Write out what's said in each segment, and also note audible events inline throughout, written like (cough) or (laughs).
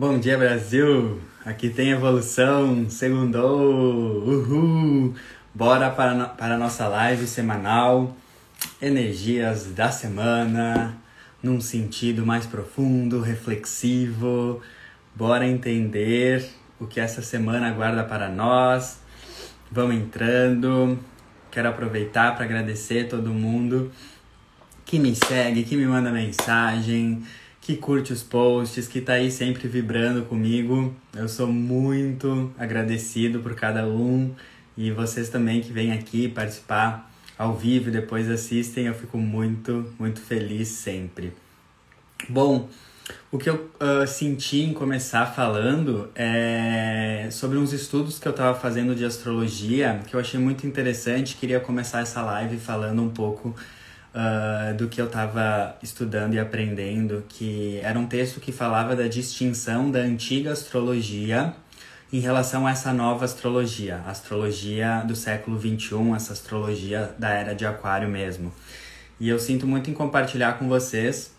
Bom dia, Brasil! Aqui tem evolução, segundou, uhul! Bora para, para a nossa live semanal, energias da semana, num sentido mais profundo, reflexivo. Bora entender o que essa semana aguarda para nós. Vamos entrando. Quero aproveitar para agradecer todo mundo que me segue, que me manda mensagem, que curte os posts, que tá aí sempre vibrando comigo. Eu sou muito agradecido por cada um e vocês também que vêm aqui participar ao vivo depois assistem, eu fico muito, muito feliz sempre. Bom, o que eu uh, senti em começar falando é sobre uns estudos que eu estava fazendo de astrologia que eu achei muito interessante. Queria começar essa live falando um pouco uh, do que eu estava estudando e aprendendo, que era um texto que falava da distinção da antiga astrologia em relação a essa nova astrologia, a astrologia do século 21, essa astrologia da era de Aquário mesmo. E eu sinto muito em compartilhar com vocês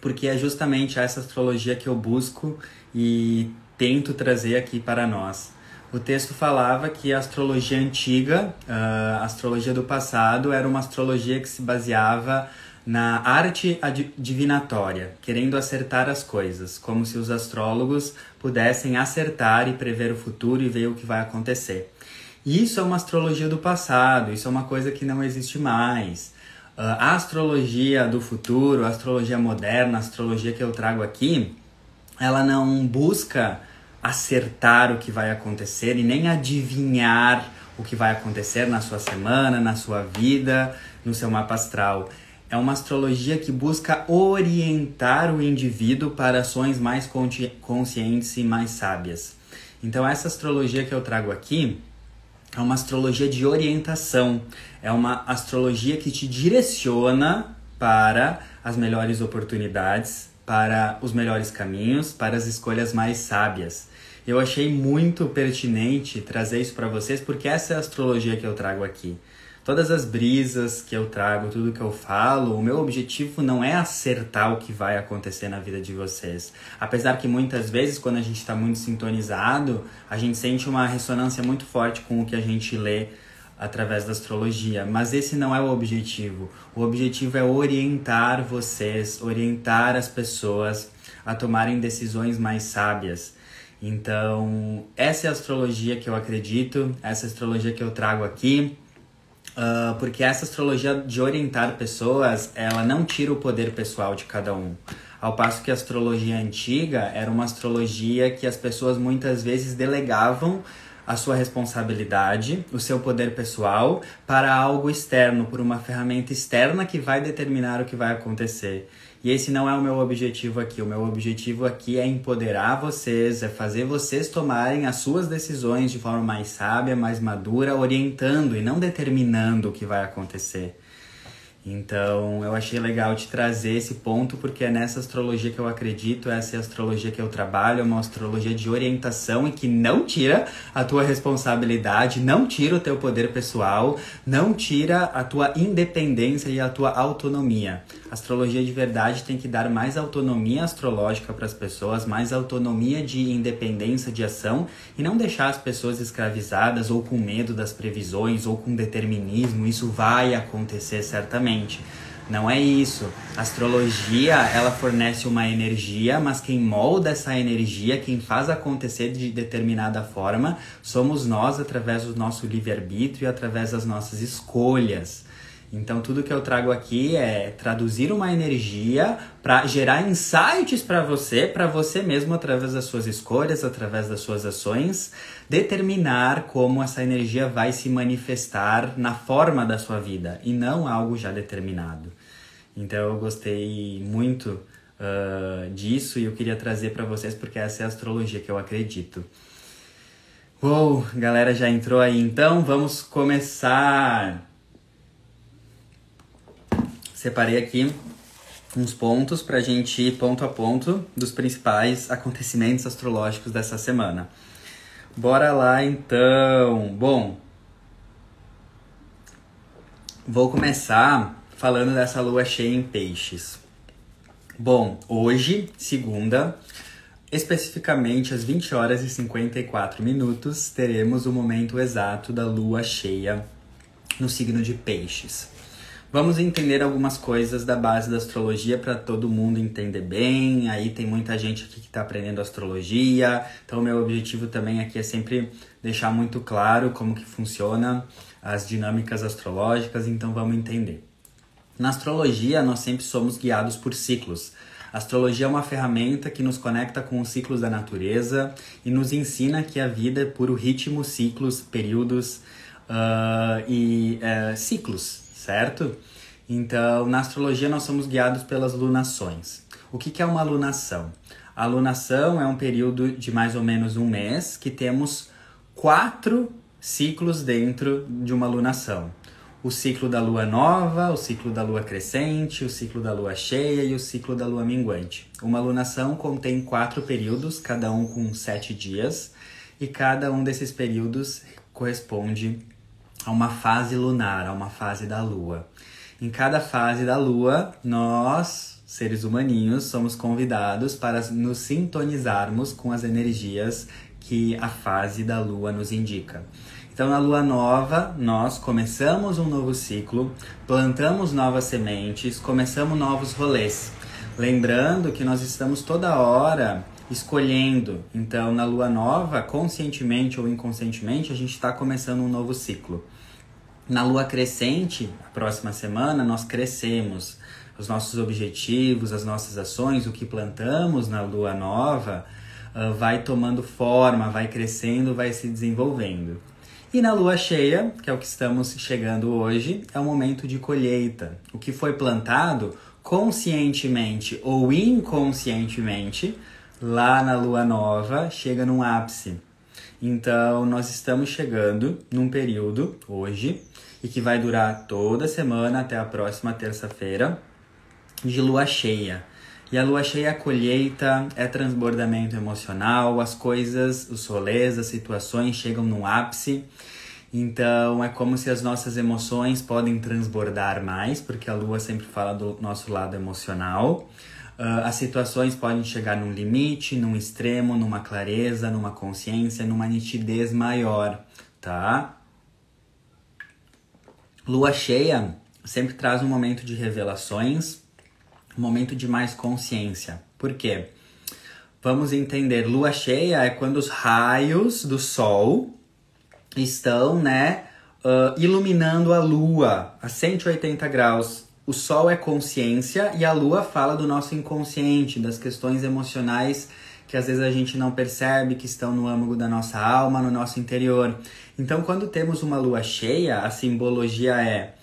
porque é justamente essa astrologia que eu busco e tento trazer aqui para nós. O texto falava que a astrologia antiga, a astrologia do passado, era uma astrologia que se baseava na arte divinatória, querendo acertar as coisas, como se os astrólogos pudessem acertar e prever o futuro e ver o que vai acontecer. E isso é uma astrologia do passado, isso é uma coisa que não existe mais. Ah, a astrologia do futuro, a astrologia moderna, a astrologia que eu trago aqui, ela não busca acertar o que vai acontecer e nem adivinhar o que vai acontecer na sua semana, na sua vida, no seu mapa astral. É uma astrologia que busca orientar o indivíduo para ações mais conscientes e mais sábias. Então, essa astrologia que eu trago aqui, é uma astrologia de orientação, é uma astrologia que te direciona para as melhores oportunidades, para os melhores caminhos, para as escolhas mais sábias. Eu achei muito pertinente trazer isso para vocês porque essa é a astrologia que eu trago aqui todas as brisas que eu trago, tudo que eu falo, o meu objetivo não é acertar o que vai acontecer na vida de vocês. Apesar que muitas vezes, quando a gente está muito sintonizado, a gente sente uma ressonância muito forte com o que a gente lê através da astrologia, mas esse não é o objetivo. O objetivo é orientar vocês, orientar as pessoas a tomarem decisões mais sábias. Então, essa é a astrologia que eu acredito, essa é astrologia que eu trago aqui. Uh, porque essa astrologia de orientar pessoas, ela não tira o poder pessoal de cada um. Ao passo que a astrologia antiga era uma astrologia que as pessoas muitas vezes delegavam a sua responsabilidade, o seu poder pessoal para algo externo, por uma ferramenta externa que vai determinar o que vai acontecer. E esse não é o meu objetivo aqui. O meu objetivo aqui é empoderar vocês, é fazer vocês tomarem as suas decisões de forma mais sábia, mais madura, orientando e não determinando o que vai acontecer. Então, eu achei legal te trazer esse ponto porque é nessa astrologia que eu acredito, essa é a astrologia que eu trabalho, é uma astrologia de orientação e que não tira a tua responsabilidade, não tira o teu poder pessoal, não tira a tua independência e a tua autonomia. A astrologia de verdade tem que dar mais autonomia astrológica para as pessoas, mais autonomia de independência de ação e não deixar as pessoas escravizadas ou com medo das previsões ou com determinismo. Isso vai acontecer certamente. Não é isso. A astrologia, ela fornece uma energia, mas quem molda essa energia, quem faz acontecer de determinada forma, somos nós através do nosso livre-arbítrio e através das nossas escolhas. Então, tudo que eu trago aqui é traduzir uma energia para gerar insights para você, para você mesmo, através das suas escolhas, através das suas ações, determinar como essa energia vai se manifestar na forma da sua vida e não algo já determinado. Então, eu gostei muito uh, disso e eu queria trazer para vocês porque essa é a astrologia que eu acredito. Uou, galera já entrou aí então, vamos começar! Separei aqui uns pontos para a gente ir ponto a ponto dos principais acontecimentos astrológicos dessa semana. Bora lá então. Bom, vou começar falando dessa lua cheia em peixes. Bom, hoje, segunda, Especificamente às 20 horas e 54 minutos, teremos o momento exato da lua cheia no signo de Peixes. Vamos entender algumas coisas da base da astrologia para todo mundo entender bem. Aí tem muita gente aqui que está aprendendo astrologia, então meu objetivo também aqui é sempre deixar muito claro como que funciona as dinâmicas astrológicas, então vamos entender. Na astrologia, nós sempre somos guiados por ciclos. A astrologia é uma ferramenta que nos conecta com os ciclos da natureza e nos ensina que a vida é puro ritmo, ciclos, períodos uh, e uh, ciclos, certo? Então, na astrologia, nós somos guiados pelas lunações. O que, que é uma lunação? A lunação é um período de mais ou menos um mês que temos quatro ciclos dentro de uma lunação o ciclo da lua nova, o ciclo da lua crescente, o ciclo da lua cheia e o ciclo da lua minguante. Uma lunação contém quatro períodos, cada um com sete dias, e cada um desses períodos corresponde a uma fase lunar, a uma fase da lua. Em cada fase da lua, nós, seres humaninhos, somos convidados para nos sintonizarmos com as energias que a fase da lua nos indica. Então, na lua nova, nós começamos um novo ciclo, plantamos novas sementes, começamos novos rolês. Lembrando que nós estamos toda hora escolhendo. Então, na lua nova, conscientemente ou inconscientemente, a gente está começando um novo ciclo. Na lua crescente, a próxima semana, nós crescemos. Os nossos objetivos, as nossas ações, o que plantamos na lua nova, uh, vai tomando forma, vai crescendo, vai se desenvolvendo. E na lua cheia, que é o que estamos chegando hoje, é o momento de colheita. O que foi plantado conscientemente ou inconscientemente, lá na lua nova, chega num ápice. Então, nós estamos chegando num período hoje e que vai durar toda semana até a próxima terça-feira de lua cheia. E a lua cheia é colheita, é transbordamento emocional, as coisas, os rolês, as situações chegam no ápice. Então é como se as nossas emoções podem transbordar mais, porque a lua sempre fala do nosso lado emocional. Uh, as situações podem chegar num limite, num extremo, numa clareza, numa consciência, numa nitidez maior, tá? Lua cheia sempre traz um momento de revelações um momento de mais consciência. Por quê? Vamos entender, lua cheia é quando os raios do sol estão, né, uh, iluminando a lua a 180 graus. O sol é consciência e a lua fala do nosso inconsciente, das questões emocionais que às vezes a gente não percebe que estão no âmago da nossa alma, no nosso interior. Então, quando temos uma lua cheia, a simbologia é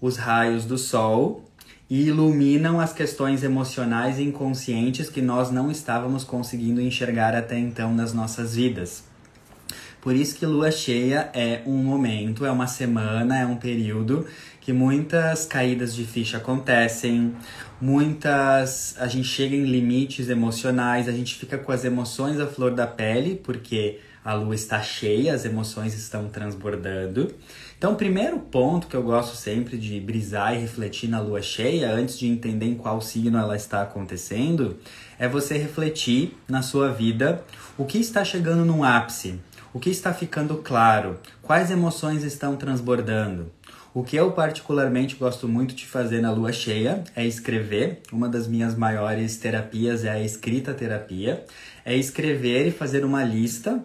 os raios do sol e iluminam as questões emocionais e inconscientes que nós não estávamos conseguindo enxergar até então nas nossas vidas. Por isso que lua cheia é um momento, é uma semana, é um período que muitas caídas de ficha acontecem, muitas a gente chega em limites emocionais, a gente fica com as emoções à flor da pele, porque a lua está cheia, as emoções estão transbordando. Então, o primeiro ponto que eu gosto sempre de brisar e refletir na lua cheia, antes de entender em qual signo ela está acontecendo, é você refletir na sua vida o que está chegando no ápice, o que está ficando claro, quais emoções estão transbordando. O que eu particularmente gosto muito de fazer na lua cheia é escrever. Uma das minhas maiores terapias é a escrita terapia. É escrever e fazer uma lista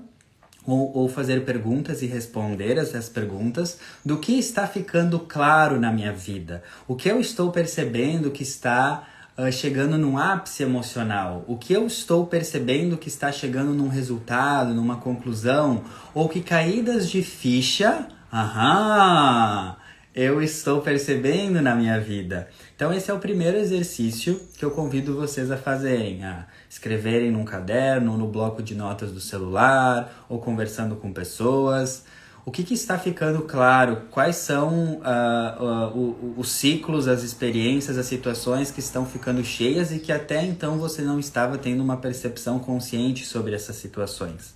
ou, ou fazer perguntas e responder essas perguntas do que está ficando claro na minha vida, o que eu estou percebendo que está uh, chegando num ápice emocional, o que eu estou percebendo que está chegando num resultado, numa conclusão, ou que caídas de ficha, aham, eu estou percebendo na minha vida. Então esse é o primeiro exercício que eu convido vocês a fazerem, a escreverem num caderno, no bloco de notas do celular, ou conversando com pessoas. O que, que está ficando claro? Quais são uh, uh, os ciclos, as experiências, as situações que estão ficando cheias e que até então você não estava tendo uma percepção consciente sobre essas situações?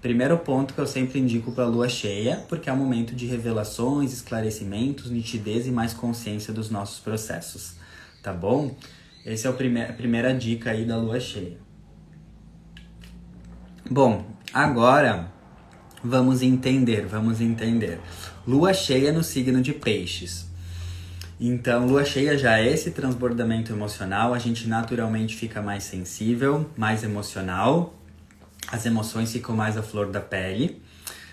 Primeiro ponto que eu sempre indico para a lua cheia, porque é um momento de revelações, esclarecimentos, nitidez e mais consciência dos nossos processos, tá bom? Essa é a primeira dica aí da lua cheia. Bom, agora vamos entender, vamos entender. Lua cheia no signo de Peixes. Então, lua cheia já é esse transbordamento emocional, a gente naturalmente fica mais sensível, mais emocional, as emoções ficam mais à flor da pele.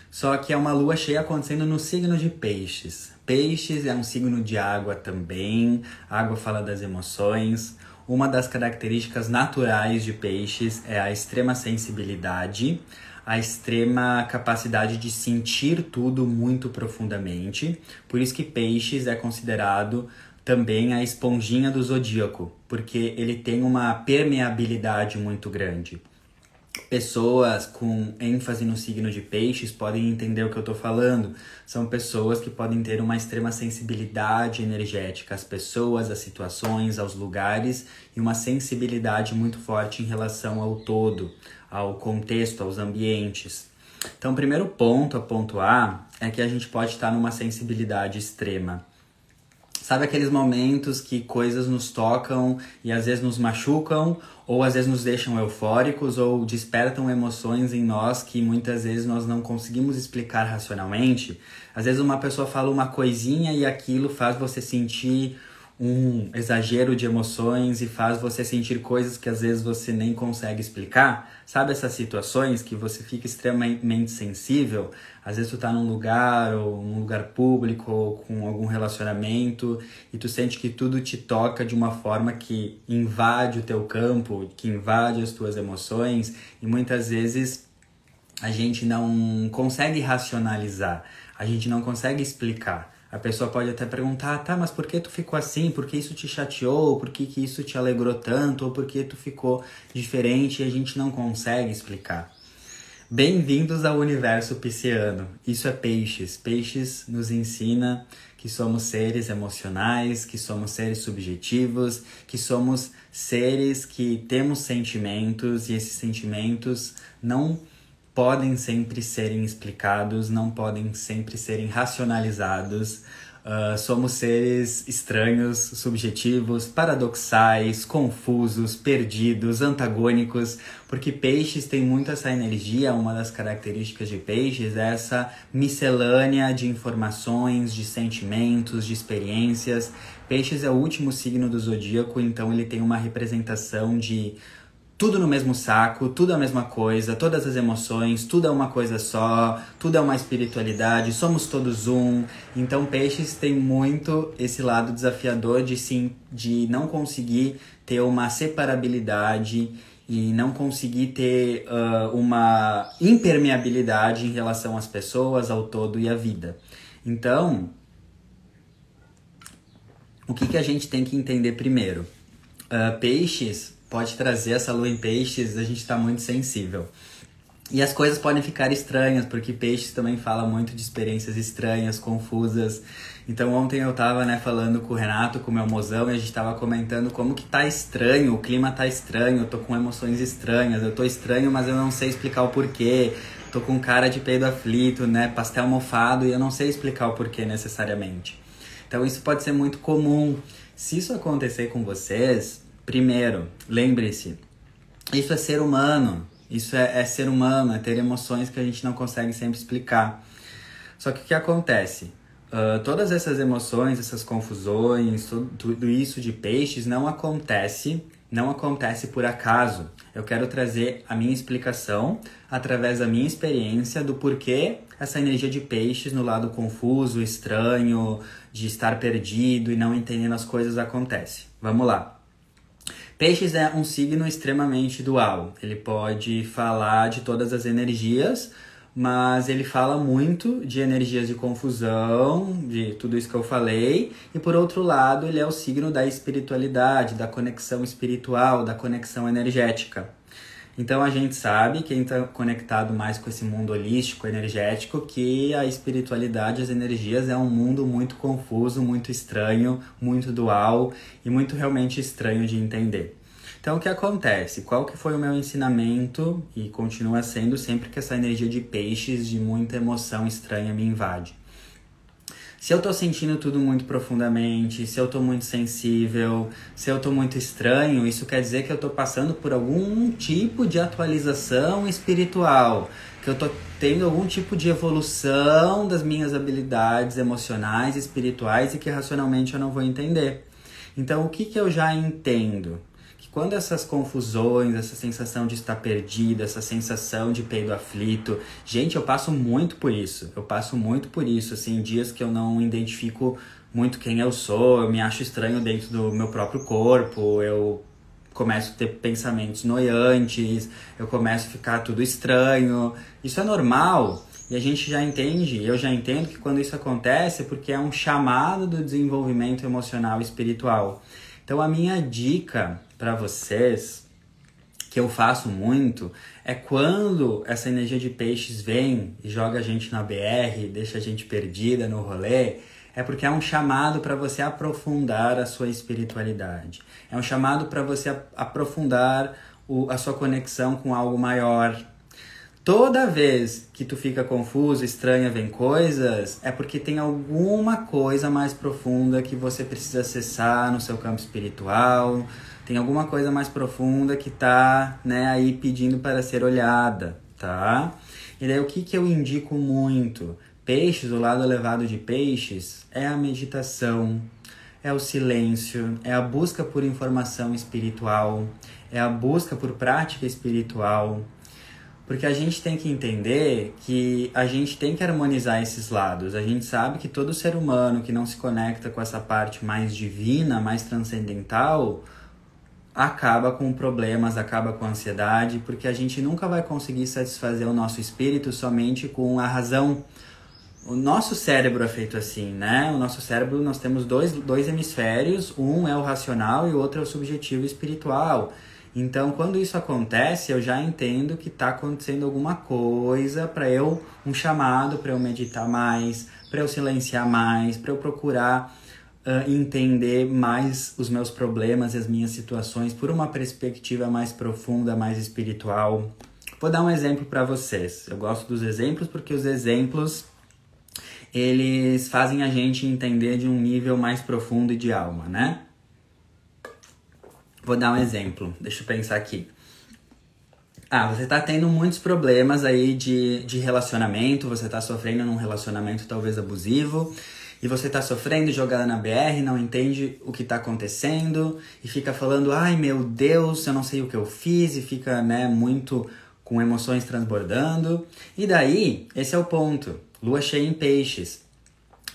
Só que é uma lua cheia acontecendo no signo de Peixes. Peixes é um signo de água também, água fala das emoções. Uma das características naturais de Peixes é a extrema sensibilidade, a extrema capacidade de sentir tudo muito profundamente. Por isso que Peixes é considerado também a esponjinha do zodíaco, porque ele tem uma permeabilidade muito grande. Pessoas com ênfase no signo de peixes podem entender o que eu estou falando. São pessoas que podem ter uma extrema sensibilidade energética às pessoas, às situações, aos lugares e uma sensibilidade muito forte em relação ao todo, ao contexto, aos ambientes. Então, o primeiro ponto a pontuar é que a gente pode estar numa sensibilidade extrema. Sabe aqueles momentos que coisas nos tocam e às vezes nos machucam, ou às vezes nos deixam eufóricos, ou despertam emoções em nós que muitas vezes nós não conseguimos explicar racionalmente? Às vezes uma pessoa fala uma coisinha e aquilo faz você sentir um exagero de emoções e faz você sentir coisas que às vezes você nem consegue explicar. Sabe essas situações que você fica extremamente sensível? Às vezes tu tá num lugar ou num lugar público ou com algum relacionamento e tu sente que tudo te toca de uma forma que invade o teu campo, que invade as tuas emoções e muitas vezes a gente não consegue racionalizar, a gente não consegue explicar. A pessoa pode até perguntar, tá, mas por que tu ficou assim? Por que isso te chateou? Por que, que isso te alegrou tanto? Ou por que tu ficou diferente e a gente não consegue explicar? Bem-vindos ao universo pisciano. Isso é peixes. Peixes nos ensina que somos seres emocionais, que somos seres subjetivos, que somos seres que temos sentimentos e esses sentimentos não podem sempre serem explicados, não podem sempre serem racionalizados. Uh, somos seres estranhos, subjetivos, paradoxais, confusos, perdidos, antagônicos, porque peixes tem muito essa energia. Uma das características de peixes é essa miscelânea de informações, de sentimentos, de experiências. Peixes é o último signo do zodíaco, então ele tem uma representação de tudo no mesmo saco, tudo a mesma coisa, todas as emoções, tudo é uma coisa só, tudo é uma espiritualidade, somos todos um. Então peixes tem muito esse lado desafiador de sim, de não conseguir ter uma separabilidade e não conseguir ter uh, uma impermeabilidade em relação às pessoas, ao todo e à vida. Então, o que, que a gente tem que entender primeiro? Uh, peixes pode trazer essa lua em peixes, a gente está muito sensível. E as coisas podem ficar estranhas, porque peixes também fala muito de experiências estranhas, confusas. Então ontem eu tava, né, falando com o Renato, com o meu mozão, e a gente tava comentando como que tá estranho, o clima tá estranho, eu tô com emoções estranhas, eu tô estranho, mas eu não sei explicar o porquê. Tô com cara de peido aflito, né, pastel mofado, e eu não sei explicar o porquê necessariamente. Então isso pode ser muito comum. Se isso acontecer com vocês, Primeiro, lembre-se, isso é ser humano. Isso é, é, ser humano, é ter emoções que a gente não consegue sempre explicar. Só que o que acontece? Uh, todas essas emoções, essas confusões, tudo, isso de peixes não acontece, não acontece por acaso. Eu quero trazer a minha explicação através da minha experiência do porquê essa energia de peixes no lado confuso, estranho, de estar perdido e não entendendo as coisas acontece. Vamos lá. Peixes é um signo extremamente dual. Ele pode falar de todas as energias, mas ele fala muito de energias de confusão, de tudo isso que eu falei, e por outro lado, ele é o signo da espiritualidade, da conexão espiritual, da conexão energética. Então a gente sabe, quem está conectado mais com esse mundo holístico, energético, que a espiritualidade, as energias é um mundo muito confuso, muito estranho, muito dual e muito realmente estranho de entender. Então o que acontece? Qual que foi o meu ensinamento e continua sendo sempre que essa energia de peixes, de muita emoção estranha me invade? Se eu tô sentindo tudo muito profundamente, se eu tô muito sensível, se eu tô muito estranho, isso quer dizer que eu tô passando por algum tipo de atualização espiritual, que eu tô tendo algum tipo de evolução das minhas habilidades emocionais, espirituais e que racionalmente eu não vou entender. Então, o que que eu já entendo? Quando essas confusões, essa sensação de estar perdido, essa sensação de peido aflito, gente, eu passo muito por isso. Eu passo muito por isso, assim, dias que eu não identifico muito quem eu sou, eu me acho estranho dentro do meu próprio corpo, eu começo a ter pensamentos noiantes, eu começo a ficar tudo estranho. Isso é normal. E a gente já entende, eu já entendo que quando isso acontece é porque é um chamado do desenvolvimento emocional e espiritual. Então a minha dica para vocês, que eu faço muito, é quando essa energia de peixes vem e joga a gente na BR, deixa a gente perdida no rolê, é porque é um chamado para você aprofundar a sua espiritualidade. É um chamado para você aprofundar o, a sua conexão com algo maior. Toda vez que tu fica confuso, estranha, vem coisas, é porque tem alguma coisa mais profunda que você precisa acessar no seu campo espiritual, tem alguma coisa mais profunda que tá, né, aí pedindo para ser olhada, tá? E daí o que que eu indico muito? Peixes, o lado elevado de peixes é a meditação, é o silêncio, é a busca por informação espiritual, é a busca por prática espiritual. Porque a gente tem que entender que a gente tem que harmonizar esses lados. A gente sabe que todo ser humano que não se conecta com essa parte mais divina, mais transcendental, acaba com problemas, acaba com ansiedade, porque a gente nunca vai conseguir satisfazer o nosso espírito somente com a razão. O nosso cérebro é feito assim, né? O nosso cérebro, nós temos dois, dois hemisférios, um é o racional e o outro é o subjetivo espiritual. Então, quando isso acontece, eu já entendo que está acontecendo alguma coisa para eu, um chamado para eu meditar mais, para eu silenciar mais, para eu procurar uh, entender mais os meus problemas e as minhas situações por uma perspectiva mais profunda, mais espiritual. Vou dar um exemplo para vocês. Eu gosto dos exemplos porque os exemplos eles fazem a gente entender de um nível mais profundo e de alma, né? Vou dar um exemplo. Deixa eu pensar aqui. Ah, você tá tendo muitos problemas aí de, de relacionamento, você tá sofrendo num relacionamento talvez abusivo, e você tá sofrendo jogada na BR, não entende o que tá acontecendo e fica falando, ai meu Deus, eu não sei o que eu fiz, e fica, né, muito com emoções transbordando. E daí, esse é o ponto. Lua cheia em peixes.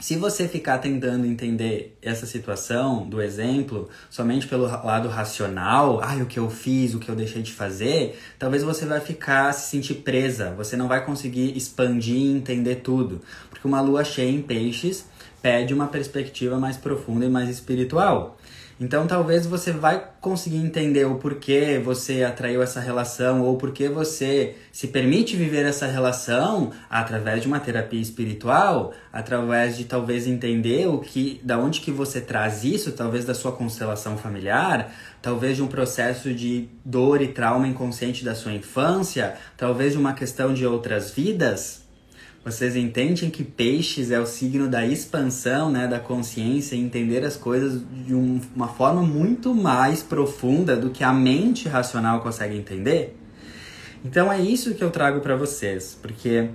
Se você ficar tentando entender essa situação do exemplo somente pelo lado racional, ah, o que eu fiz, o que eu deixei de fazer, talvez você vai ficar se sentir presa, você não vai conseguir expandir e entender tudo. Porque uma lua cheia em peixes pede uma perspectiva mais profunda e mais espiritual. Então talvez você vai conseguir entender o porquê você atraiu essa relação ou porquê você se permite viver essa relação através de uma terapia espiritual, através de talvez entender o que, da onde que você traz isso, talvez da sua constelação familiar, talvez de um processo de dor e trauma inconsciente da sua infância, talvez de uma questão de outras vidas. Vocês entendem que peixes é o signo da expansão, né, da consciência, e entender as coisas de um, uma forma muito mais profunda do que a mente racional consegue entender? Então é isso que eu trago para vocês, porque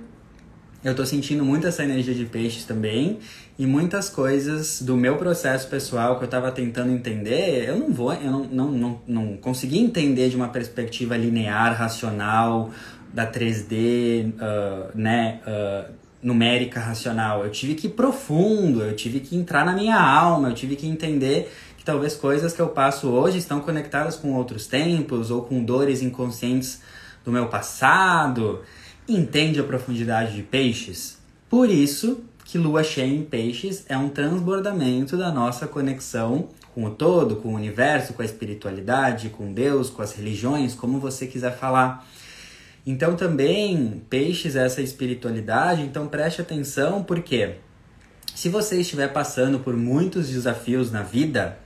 eu tô sentindo muito essa energia de peixes também e muitas coisas do meu processo pessoal que eu tava tentando entender, eu não vou, eu não, não, não, não consegui entender de uma perspectiva linear, racional, da 3D, uh, né, uh, numérica racional. Eu tive que ir profundo, eu tive que entrar na minha alma, eu tive que entender que talvez coisas que eu passo hoje estão conectadas com outros tempos ou com dores inconscientes do meu passado. Entende a profundidade de peixes? Por isso que lua cheia em peixes é um transbordamento da nossa conexão com o todo, com o universo, com a espiritualidade, com Deus, com as religiões, como você quiser falar. Então também peixes essa espiritualidade, então preste atenção porque se você estiver passando por muitos desafios na vida,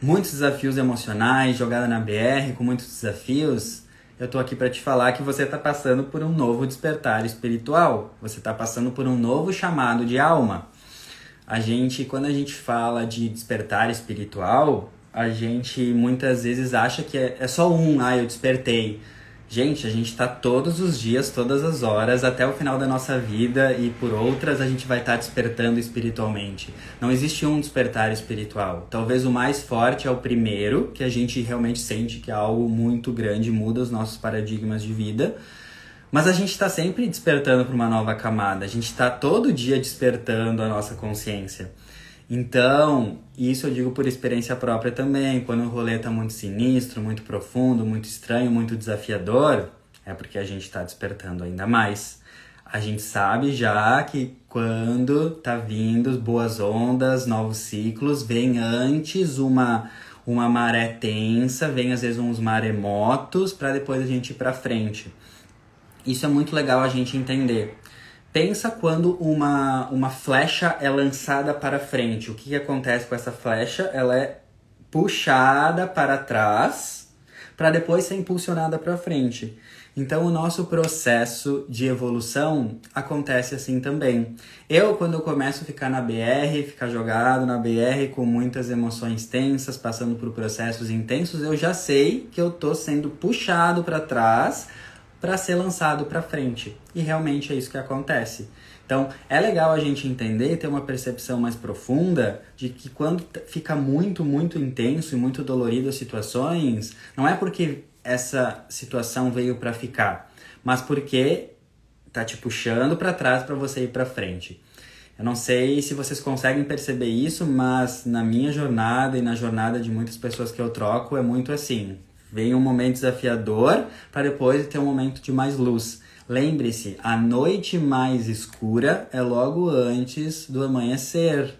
muitos desafios emocionais, jogada na BR, com muitos desafios, eu tô aqui para te falar que você está passando por um novo despertar espiritual. Você está passando por um novo chamado de alma. A gente, quando a gente fala de despertar espiritual, a gente muitas vezes acha que é, é só um, ah, eu despertei. Gente, a gente está todos os dias, todas as horas, até o final da nossa vida e por outras a gente vai estar tá despertando espiritualmente. Não existe um despertar espiritual. Talvez o mais forte é o primeiro, que a gente realmente sente que é algo muito grande, muda os nossos paradigmas de vida. Mas a gente está sempre despertando para uma nova camada, a gente está todo dia despertando a nossa consciência. Então, isso eu digo por experiência própria também. Quando o rolê tá muito sinistro, muito profundo, muito estranho, muito desafiador, é porque a gente está despertando ainda mais. A gente sabe já que quando tá vindo boas ondas, novos ciclos, vem antes uma uma maré tensa, vem às vezes uns maremotos para depois a gente ir para frente. Isso é muito legal a gente entender. Pensa quando uma, uma flecha é lançada para frente. O que, que acontece com essa flecha? Ela é puxada para trás para depois ser impulsionada para frente. Então, o nosso processo de evolução acontece assim também. Eu, quando eu começo a ficar na BR, ficar jogado na BR com muitas emoções tensas, passando por processos intensos, eu já sei que eu tô sendo puxado para trás para ser lançado para frente. E realmente é isso que acontece. Então, é legal a gente entender ter uma percepção mais profunda de que quando fica muito, muito intenso e muito dolorido as situações, não é porque essa situação veio para ficar, mas porque tá te puxando para trás para você ir para frente. Eu não sei se vocês conseguem perceber isso, mas na minha jornada e na jornada de muitas pessoas que eu troco é muito assim. Vem um momento desafiador para depois ter um momento de mais luz. Lembre-se, a noite mais escura é logo antes do amanhecer.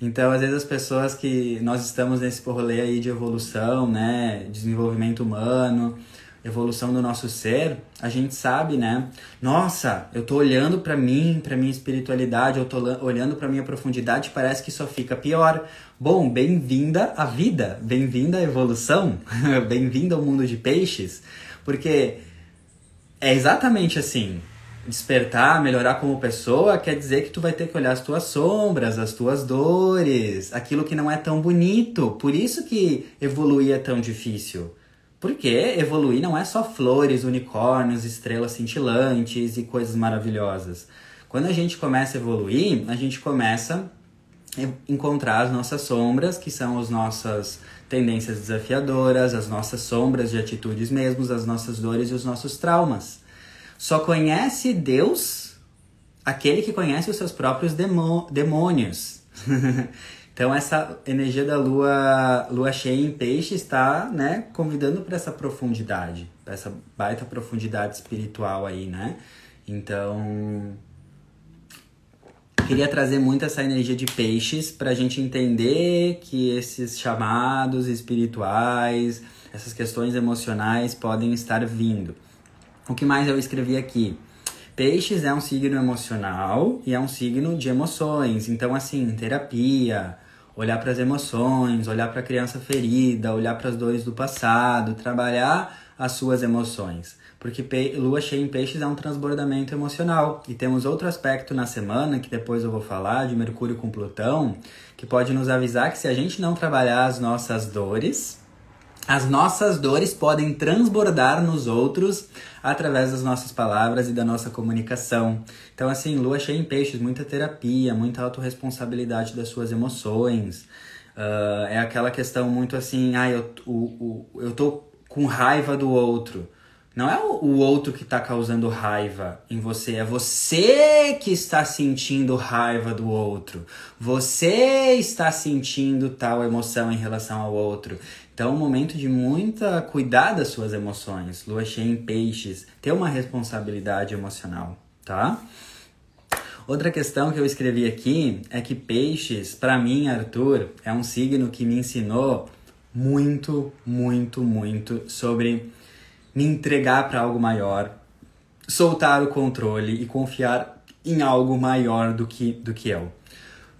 Então, às vezes as pessoas que nós estamos nesse rolê aí de evolução, né, desenvolvimento humano, evolução do nosso ser, a gente sabe, né? Nossa, eu tô olhando para mim, para minha espiritualidade, eu tô olhando para minha profundidade, parece que só fica pior. Bom, bem-vinda à vida, bem-vinda à evolução, (laughs) bem-vinda ao mundo de peixes, porque é exatamente assim. Despertar, melhorar como pessoa, quer dizer que tu vai ter que olhar as tuas sombras, as tuas dores, aquilo que não é tão bonito. Por isso que evoluir é tão difícil. Porque evoluir não é só flores, unicórnios, estrelas cintilantes e coisas maravilhosas. Quando a gente começa a evoluir, a gente começa a encontrar as nossas sombras, que são as nossas tendências desafiadoras, as nossas sombras de atitudes mesmos, as nossas dores e os nossos traumas. Só conhece Deus aquele que conhece os seus próprios demônios. (laughs) Então essa energia da lua, lua cheia em peixe está, né, convidando para essa profundidade, para essa baita profundidade espiritual aí, né? Então, queria trazer muito essa energia de peixes para a gente entender que esses chamados espirituais, essas questões emocionais podem estar vindo. O que mais eu escrevi aqui? Peixes é um signo emocional e é um signo de emoções. Então, assim, terapia, olhar para as emoções, olhar para a criança ferida, olhar para as dores do passado, trabalhar as suas emoções. Porque lua cheia em peixes é um transbordamento emocional. E temos outro aspecto na semana, que depois eu vou falar, de Mercúrio com Plutão, que pode nos avisar que se a gente não trabalhar as nossas dores, as nossas dores podem transbordar nos outros através das nossas palavras e da nossa comunicação. Então, assim, lua cheia em peixes, muita terapia, muita autorresponsabilidade das suas emoções. Uh, é aquela questão muito assim, ah, eu, o, o, eu tô com raiva do outro. Não é o outro que está causando raiva em você, é você que está sentindo raiva do outro. Você está sentindo tal emoção em relação ao outro. Então, é um momento de muita cuidar das suas emoções. Lua cheia em peixes, ter uma responsabilidade emocional, tá? Outra questão que eu escrevi aqui é que peixes, para mim, Arthur, é um signo que me ensinou muito, muito, muito sobre me entregar para algo maior, soltar o controle e confiar em algo maior do que, do que eu.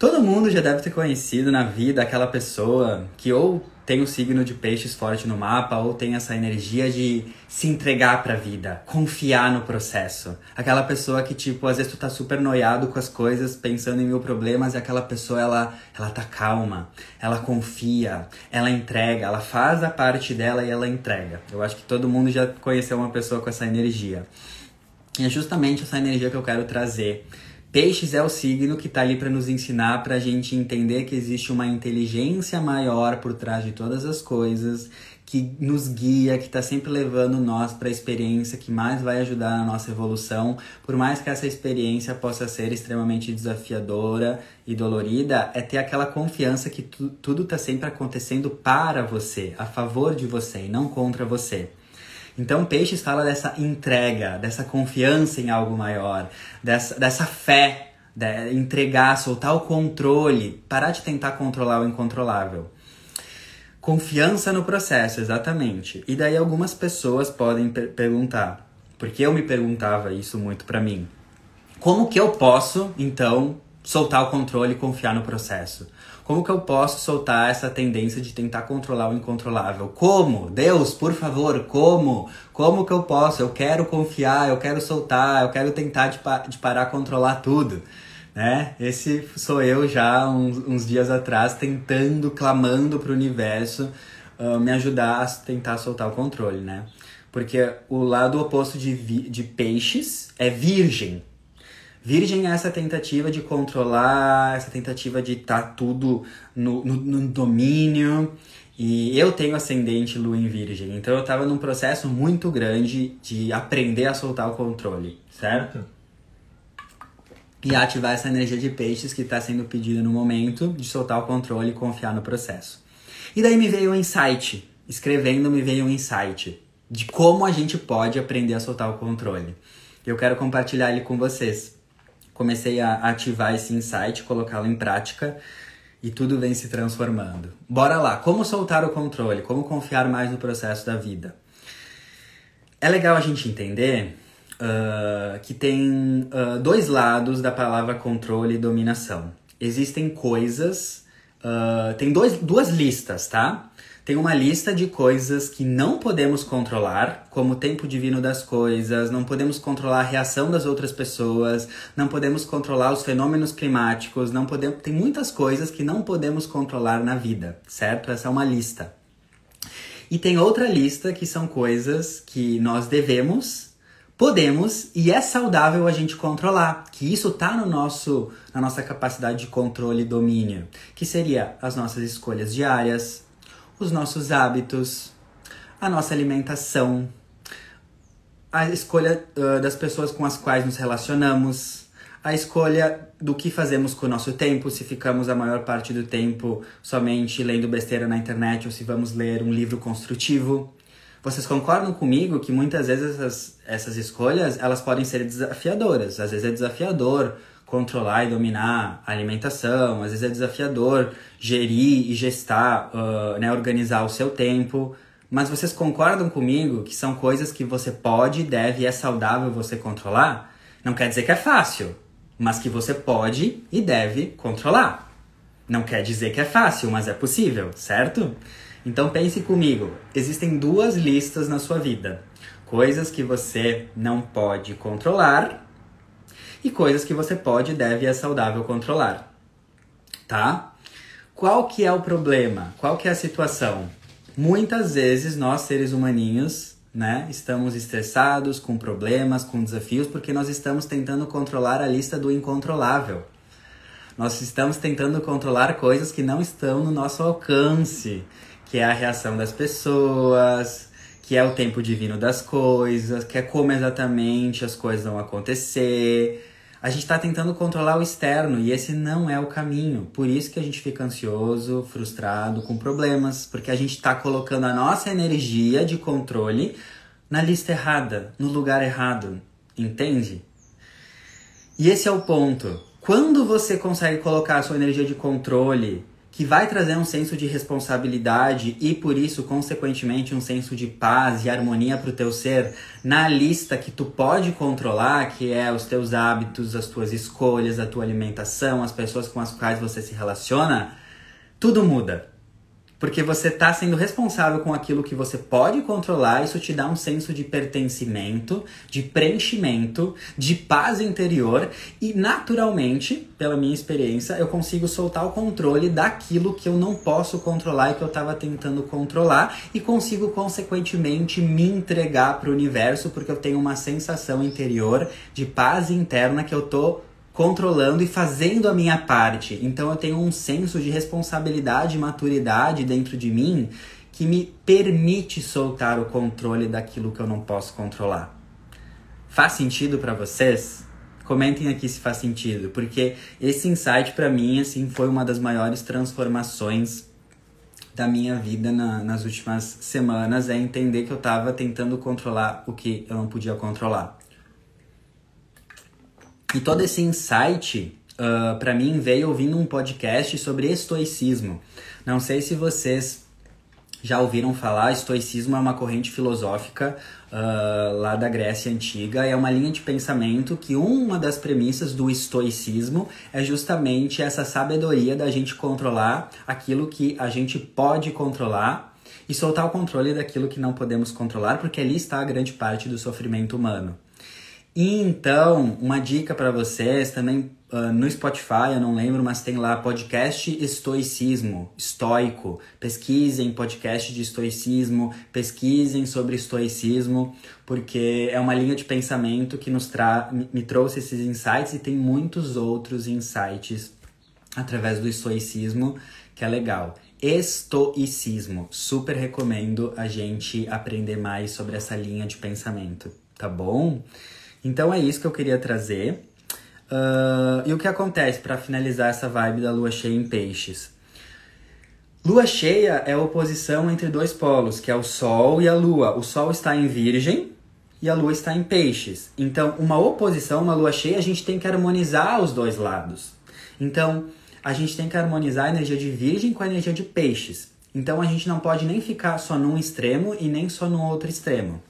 Todo mundo já deve ter conhecido na vida aquela pessoa que ou tem o signo de peixes forte no mapa ou tem essa energia de se entregar para a vida, confiar no processo. Aquela pessoa que tipo, às vezes tu tá super noiado com as coisas, pensando em mil problemas e aquela pessoa ela ela tá calma, ela confia, ela entrega, ela faz a parte dela e ela entrega. Eu acho que todo mundo já conheceu uma pessoa com essa energia. E é justamente essa energia que eu quero trazer Peixes é o signo que está ali para nos ensinar, para a gente entender que existe uma inteligência maior por trás de todas as coisas, que nos guia, que está sempre levando nós para a experiência que mais vai ajudar na nossa evolução. Por mais que essa experiência possa ser extremamente desafiadora e dolorida, é ter aquela confiança que tu, tudo está sempre acontecendo para você, a favor de você e não contra você. Então, Peixes fala dessa entrega, dessa confiança em algo maior, dessa, dessa fé, de entregar, soltar o controle, parar de tentar controlar o incontrolável. Confiança no processo, exatamente. E daí algumas pessoas podem per perguntar, porque eu me perguntava isso muito para mim. Como que eu posso, então, soltar o controle e confiar no processo? Como que eu posso soltar essa tendência de tentar controlar o incontrolável? Como? Deus, por favor, como? Como que eu posso? Eu quero confiar, eu quero soltar, eu quero tentar de, pa de parar controlar tudo. Né? Esse sou eu já uns, uns dias atrás tentando, clamando para o universo uh, me ajudar a tentar soltar o controle, né? Porque o lado oposto de, de peixes é virgem, Virgem é essa tentativa de controlar, essa tentativa de estar tá tudo no, no, no, domínio. E eu tenho ascendente lua em Virgem, então eu estava num processo muito grande de aprender a soltar o controle, certo? E ativar essa energia de peixes que está sendo pedida no momento de soltar o controle e confiar no processo. E daí me veio um insight, escrevendo me veio um insight de como a gente pode aprender a soltar o controle. Eu quero compartilhar ele com vocês comecei a ativar esse insight, colocá-lo em prática e tudo vem se transformando. Bora lá, como soltar o controle, como confiar mais no processo da vida. É legal a gente entender uh, que tem uh, dois lados da palavra controle e dominação. Existem coisas, uh, tem dois, duas listas, tá? Tem uma lista de coisas que não podemos controlar, como o tempo divino das coisas, não podemos controlar a reação das outras pessoas, não podemos controlar os fenômenos climáticos, não podemos, tem muitas coisas que não podemos controlar na vida, certo? Essa é uma lista. E tem outra lista que são coisas que nós devemos, podemos e é saudável a gente controlar, que isso tá no nosso na nossa capacidade de controle e domínio, que seria as nossas escolhas diárias, os nossos hábitos, a nossa alimentação, a escolha uh, das pessoas com as quais nos relacionamos, a escolha do que fazemos com o nosso tempo, se ficamos a maior parte do tempo somente lendo besteira na internet ou se vamos ler um livro construtivo. Vocês concordam comigo que muitas vezes essas, essas escolhas elas podem ser desafiadoras? Às vezes é desafiador controlar e dominar a alimentação, às vezes é desafiador gerir e gestar, uh, né, organizar o seu tempo. Mas vocês concordam comigo que são coisas que você pode, deve e é saudável você controlar? Não quer dizer que é fácil, mas que você pode e deve controlar. Não quer dizer que é fácil, mas é possível, certo? Então pense comigo: existem duas listas na sua vida. Coisas que você não pode controlar e coisas que você pode, deve e é saudável controlar. Tá? Qual que é o problema? Qual que é a situação? Muitas vezes nós seres humaninhos, né, estamos estressados, com problemas, com desafios, porque nós estamos tentando controlar a lista do incontrolável. Nós estamos tentando controlar coisas que não estão no nosso alcance, que é a reação das pessoas, que é o tempo divino das coisas, que é como exatamente as coisas vão acontecer, a gente está tentando controlar o externo e esse não é o caminho. Por isso que a gente fica ansioso, frustrado, com problemas, porque a gente está colocando a nossa energia de controle na lista errada, no lugar errado, entende? E esse é o ponto. Quando você consegue colocar a sua energia de controle, que vai trazer um senso de responsabilidade e por isso, consequentemente, um senso de paz e harmonia para o teu ser na lista que tu pode controlar, que é os teus hábitos, as tuas escolhas, a tua alimentação, as pessoas com as quais você se relaciona, tudo muda. Porque você está sendo responsável com aquilo que você pode controlar, isso te dá um senso de pertencimento, de preenchimento, de paz interior. E, naturalmente, pela minha experiência, eu consigo soltar o controle daquilo que eu não posso controlar e que eu estava tentando controlar e consigo, consequentemente, me entregar para o universo porque eu tenho uma sensação interior de paz interna que eu tô controlando e fazendo a minha parte. Então eu tenho um senso de responsabilidade e maturidade dentro de mim que me permite soltar o controle daquilo que eu não posso controlar. Faz sentido para vocês? Comentem aqui se faz sentido, porque esse insight para mim assim foi uma das maiores transformações da minha vida na, nas últimas semanas é entender que eu estava tentando controlar o que eu não podia controlar. E todo esse insight, uh, ah, para mim, veio ouvindo um podcast sobre estoicismo. Não sei se vocês já ouviram falar, estoicismo é uma corrente filosófica uh, lá da Grécia Antiga. É uma linha de pensamento que uma das premissas do estoicismo é justamente essa sabedoria da gente controlar aquilo que a gente pode controlar e soltar o controle daquilo que não podemos controlar, porque ali está a grande parte do sofrimento humano. Então, uma dica para vocês também uh, no Spotify, eu não lembro, mas tem lá podcast Estoicismo, estoico. Pesquisem podcast de estoicismo, pesquisem sobre estoicismo, porque é uma linha de pensamento que nos tra me trouxe esses insights e tem muitos outros insights através do estoicismo que é legal. Estoicismo, super recomendo a gente aprender mais sobre essa linha de pensamento, tá bom? Então é isso que eu queria trazer. Uh, e o que acontece para finalizar essa vibe da lua cheia em peixes? Lua cheia é a oposição entre dois polos, que é o Sol e a Lua. O Sol está em Virgem e a Lua está em Peixes. Então, uma oposição, uma lua cheia, a gente tem que harmonizar os dois lados. Então, a gente tem que harmonizar a energia de Virgem com a energia de Peixes. Então, a gente não pode nem ficar só num extremo e nem só no outro extremo.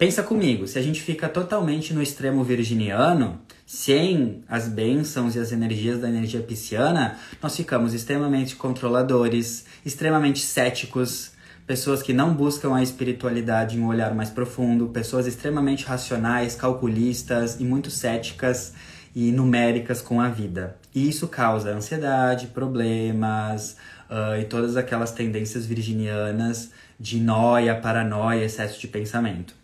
Pensa comigo, se a gente fica totalmente no extremo virginiano, sem as bênçãos e as energias da energia pisciana, nós ficamos extremamente controladores, extremamente céticos, pessoas que não buscam a espiritualidade em um olhar mais profundo, pessoas extremamente racionais, calculistas e muito céticas e numéricas com a vida. E isso causa ansiedade, problemas uh, e todas aquelas tendências virginianas de noia, paranoia, excesso de pensamento.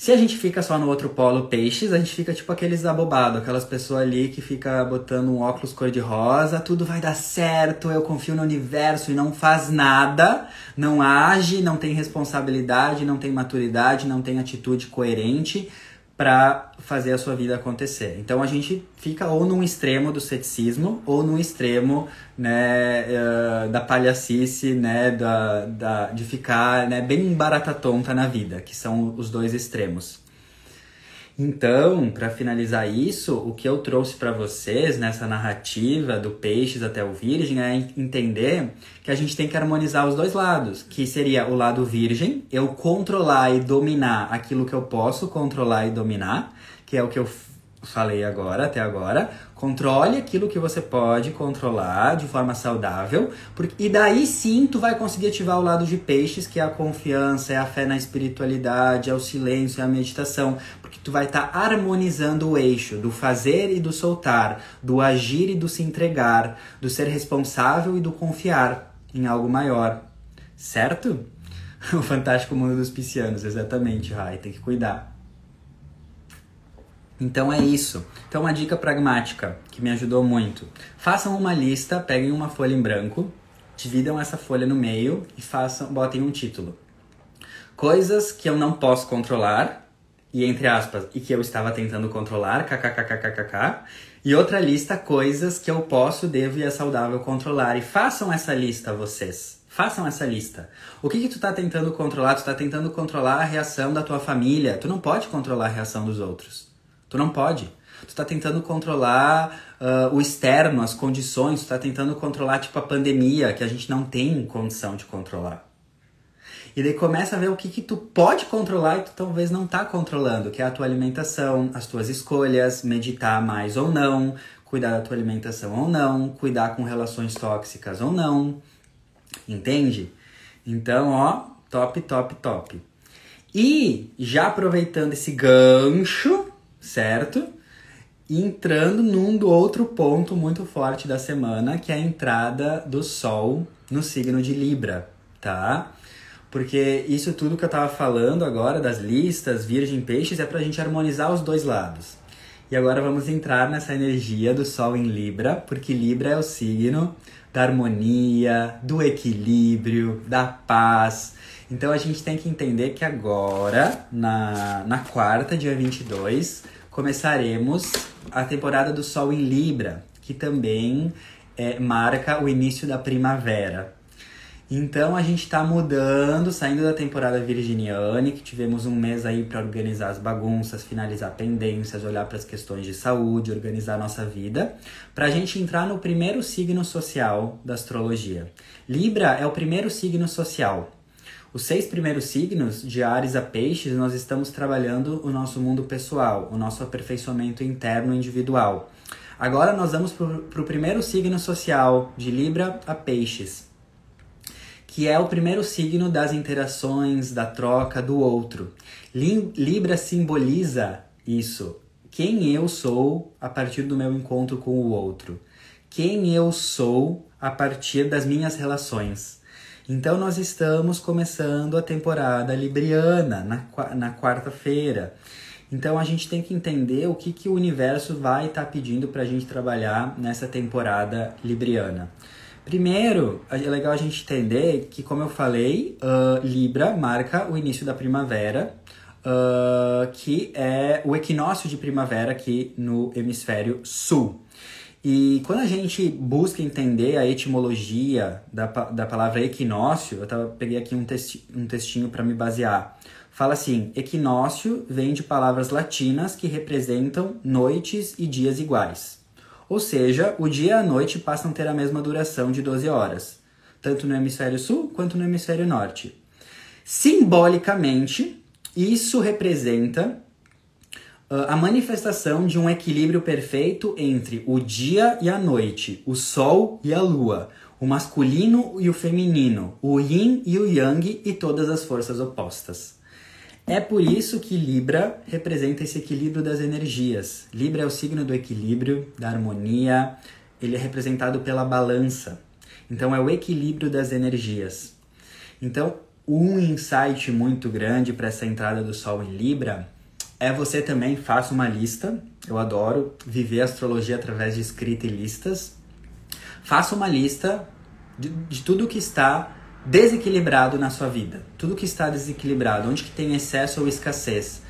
Se a gente fica só no outro polo peixes, a gente fica tipo aqueles abobados, aquelas pessoas ali que fica botando um óculos cor-de-rosa, tudo vai dar certo, eu confio no universo e não faz nada, não age, não tem responsabilidade, não tem maturidade, não tem atitude coerente para fazer a sua vida acontecer. Então a gente fica ou num extremo do ceticismo ou num extremo né, uh, da palhacice, né, da, da, de ficar né, bem barata tonta na vida, que são os dois extremos. Então, para finalizar isso, o que eu trouxe para vocês nessa narrativa do peixes até o virgem é entender que a gente tem que harmonizar os dois lados, que seria o lado virgem, eu controlar e dominar aquilo que eu posso controlar e dominar, que é o que eu falei agora, até agora. Controle aquilo que você pode controlar de forma saudável, porque, e daí sim tu vai conseguir ativar o lado de peixes, que é a confiança, é a fé na espiritualidade, é o silêncio, é a meditação, porque tu vai estar tá harmonizando o eixo do fazer e do soltar, do agir e do se entregar, do ser responsável e do confiar em algo maior, certo? (laughs) O fantástico mundo dos piscianos, exatamente, Rai, tem que cuidar. Então é isso. Então uma dica pragmática que me ajudou muito. Façam uma lista, peguem uma folha em branco, dividam essa folha no meio e façam, botem um título. Coisas que eu não posso controlar e entre aspas, e que eu estava tentando controlar, kkkkkkk. E outra lista, coisas que eu posso, devo e é saudável controlar. E façam essa lista vocês. Façam essa lista. O que que tu tá tentando controlar? Tu tá tentando controlar a reação da tua família. Tu não pode controlar a reação dos outros. Tu não pode. Tu tá tentando controlar uh, o externo, as condições, tu tá tentando controlar, tipo, a pandemia, que a gente não tem condição de controlar. E daí começa a ver o que, que tu pode controlar e tu talvez não tá controlando, que é a tua alimentação, as tuas escolhas, meditar mais ou não, cuidar da tua alimentação ou não, cuidar com relações tóxicas ou não. Entende? Então, ó, top, top, top. E já aproveitando esse gancho, certo? entrando num do outro ponto muito forte da semana, que é a entrada do Sol no signo de Libra, tá? Porque isso tudo que eu tava falando agora, das listas, Virgem Peixes, é pra gente harmonizar os dois lados. E agora vamos entrar nessa energia do Sol em Libra, porque Libra é o signo da harmonia, do equilíbrio, da paz. Então a gente tem que entender que agora, na, na quarta, dia 22, começaremos a temporada do Sol em Libra, que também é, marca o início da primavera. Então a gente está mudando, saindo da temporada virginiana, que tivemos um mês aí para organizar as bagunças, finalizar pendências, olhar para as questões de saúde, organizar a nossa vida, para a gente entrar no primeiro signo social da astrologia. Libra é o primeiro signo social. Os seis primeiros signos, de Ares a Peixes, nós estamos trabalhando o nosso mundo pessoal, o nosso aperfeiçoamento interno individual. Agora nós vamos para o primeiro signo social, de Libra a Peixes que é o primeiro signo das interações, da troca do outro. Libra simboliza isso. Quem eu sou a partir do meu encontro com o outro. Quem eu sou a partir das minhas relações. Então, nós estamos começando a temporada libriana na, na quarta-feira. Então, a gente tem que entender o que, que o universo vai estar tá pedindo para a gente trabalhar nessa temporada libriana. Primeiro, é legal a gente entender que, como eu falei, uh, Libra marca o início da primavera, uh, que é o equinócio de primavera aqui no hemisfério sul. E quando a gente busca entender a etimologia da, da palavra equinócio, eu tava, peguei aqui um, texti, um textinho para me basear. Fala assim: equinócio vem de palavras latinas que representam noites e dias iguais. Ou seja, o dia e a noite passam a ter a mesma duração de 12 horas, tanto no hemisfério sul quanto no hemisfério norte. Simbolicamente, isso representa uh, a manifestação de um equilíbrio perfeito entre o dia e a noite, o sol e a lua, o masculino e o feminino, o yin e o yang e todas as forças opostas. É por isso que Libra representa esse equilíbrio das energias. Libra é o signo do equilíbrio, da harmonia, ele é representado pela balança. Então é o equilíbrio das energias. Então, um insight muito grande para essa entrada do Sol em Libra é você também faça uma lista. Eu adoro viver astrologia através de escrita e listas. Faça uma lista de, de tudo que está desequilibrado na sua vida. Tudo que está desequilibrado, onde que tem excesso ou escassez.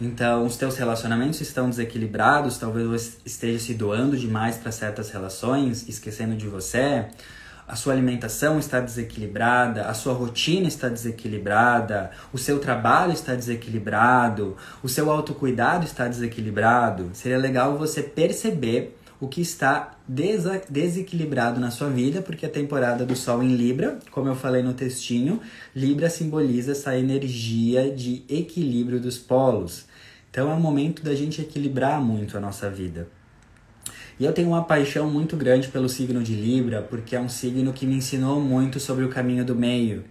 Então, os teus relacionamentos estão desequilibrados, talvez você esteja se doando demais para certas relações, esquecendo de você. A sua alimentação está desequilibrada, a sua rotina está desequilibrada, o seu trabalho está desequilibrado, o seu autocuidado está desequilibrado. Seria legal você perceber o que está desequilibrado na sua vida, porque a temporada do Sol em Libra, como eu falei no textinho, Libra simboliza essa energia de equilíbrio dos polos. Então é o momento da gente equilibrar muito a nossa vida. E eu tenho uma paixão muito grande pelo signo de Libra, porque é um signo que me ensinou muito sobre o caminho do meio.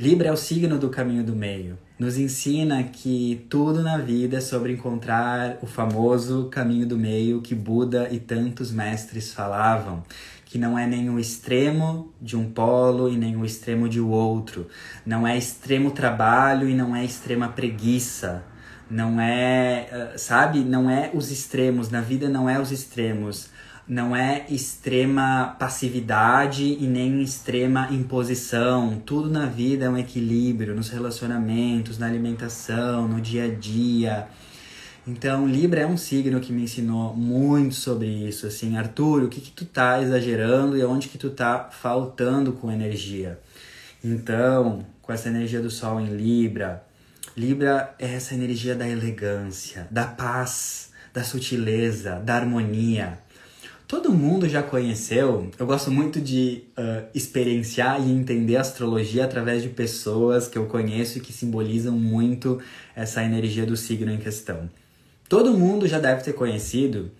Libra é o signo do caminho do meio. Nos ensina que tudo na vida é sobre encontrar o famoso caminho do meio que Buda e tantos mestres falavam, que não é nem o extremo de um polo e nem o extremo de outro, não é extremo trabalho e não é extrema preguiça, não é, ah, sabe, não é os extremos, na vida não é os extremos não é extrema passividade e nem extrema imposição. Tudo na vida é um equilíbrio, nos relacionamentos, na alimentação, no dia a dia. Então, Libra é um signo que me ensinou muito sobre isso, assim, Arthur, o que que tu tá exagerando e onde que tu tá faltando com energia. Então, com essa energia do sol em Libra, Libra é essa energia da elegância, da paz, da sutileza, da harmonia. Todo mundo já conheceu. Eu gosto muito de uh, experienciar e entender astrologia através de pessoas que eu conheço e que simbolizam muito essa energia do signo em questão. Todo mundo já deve ter conhecido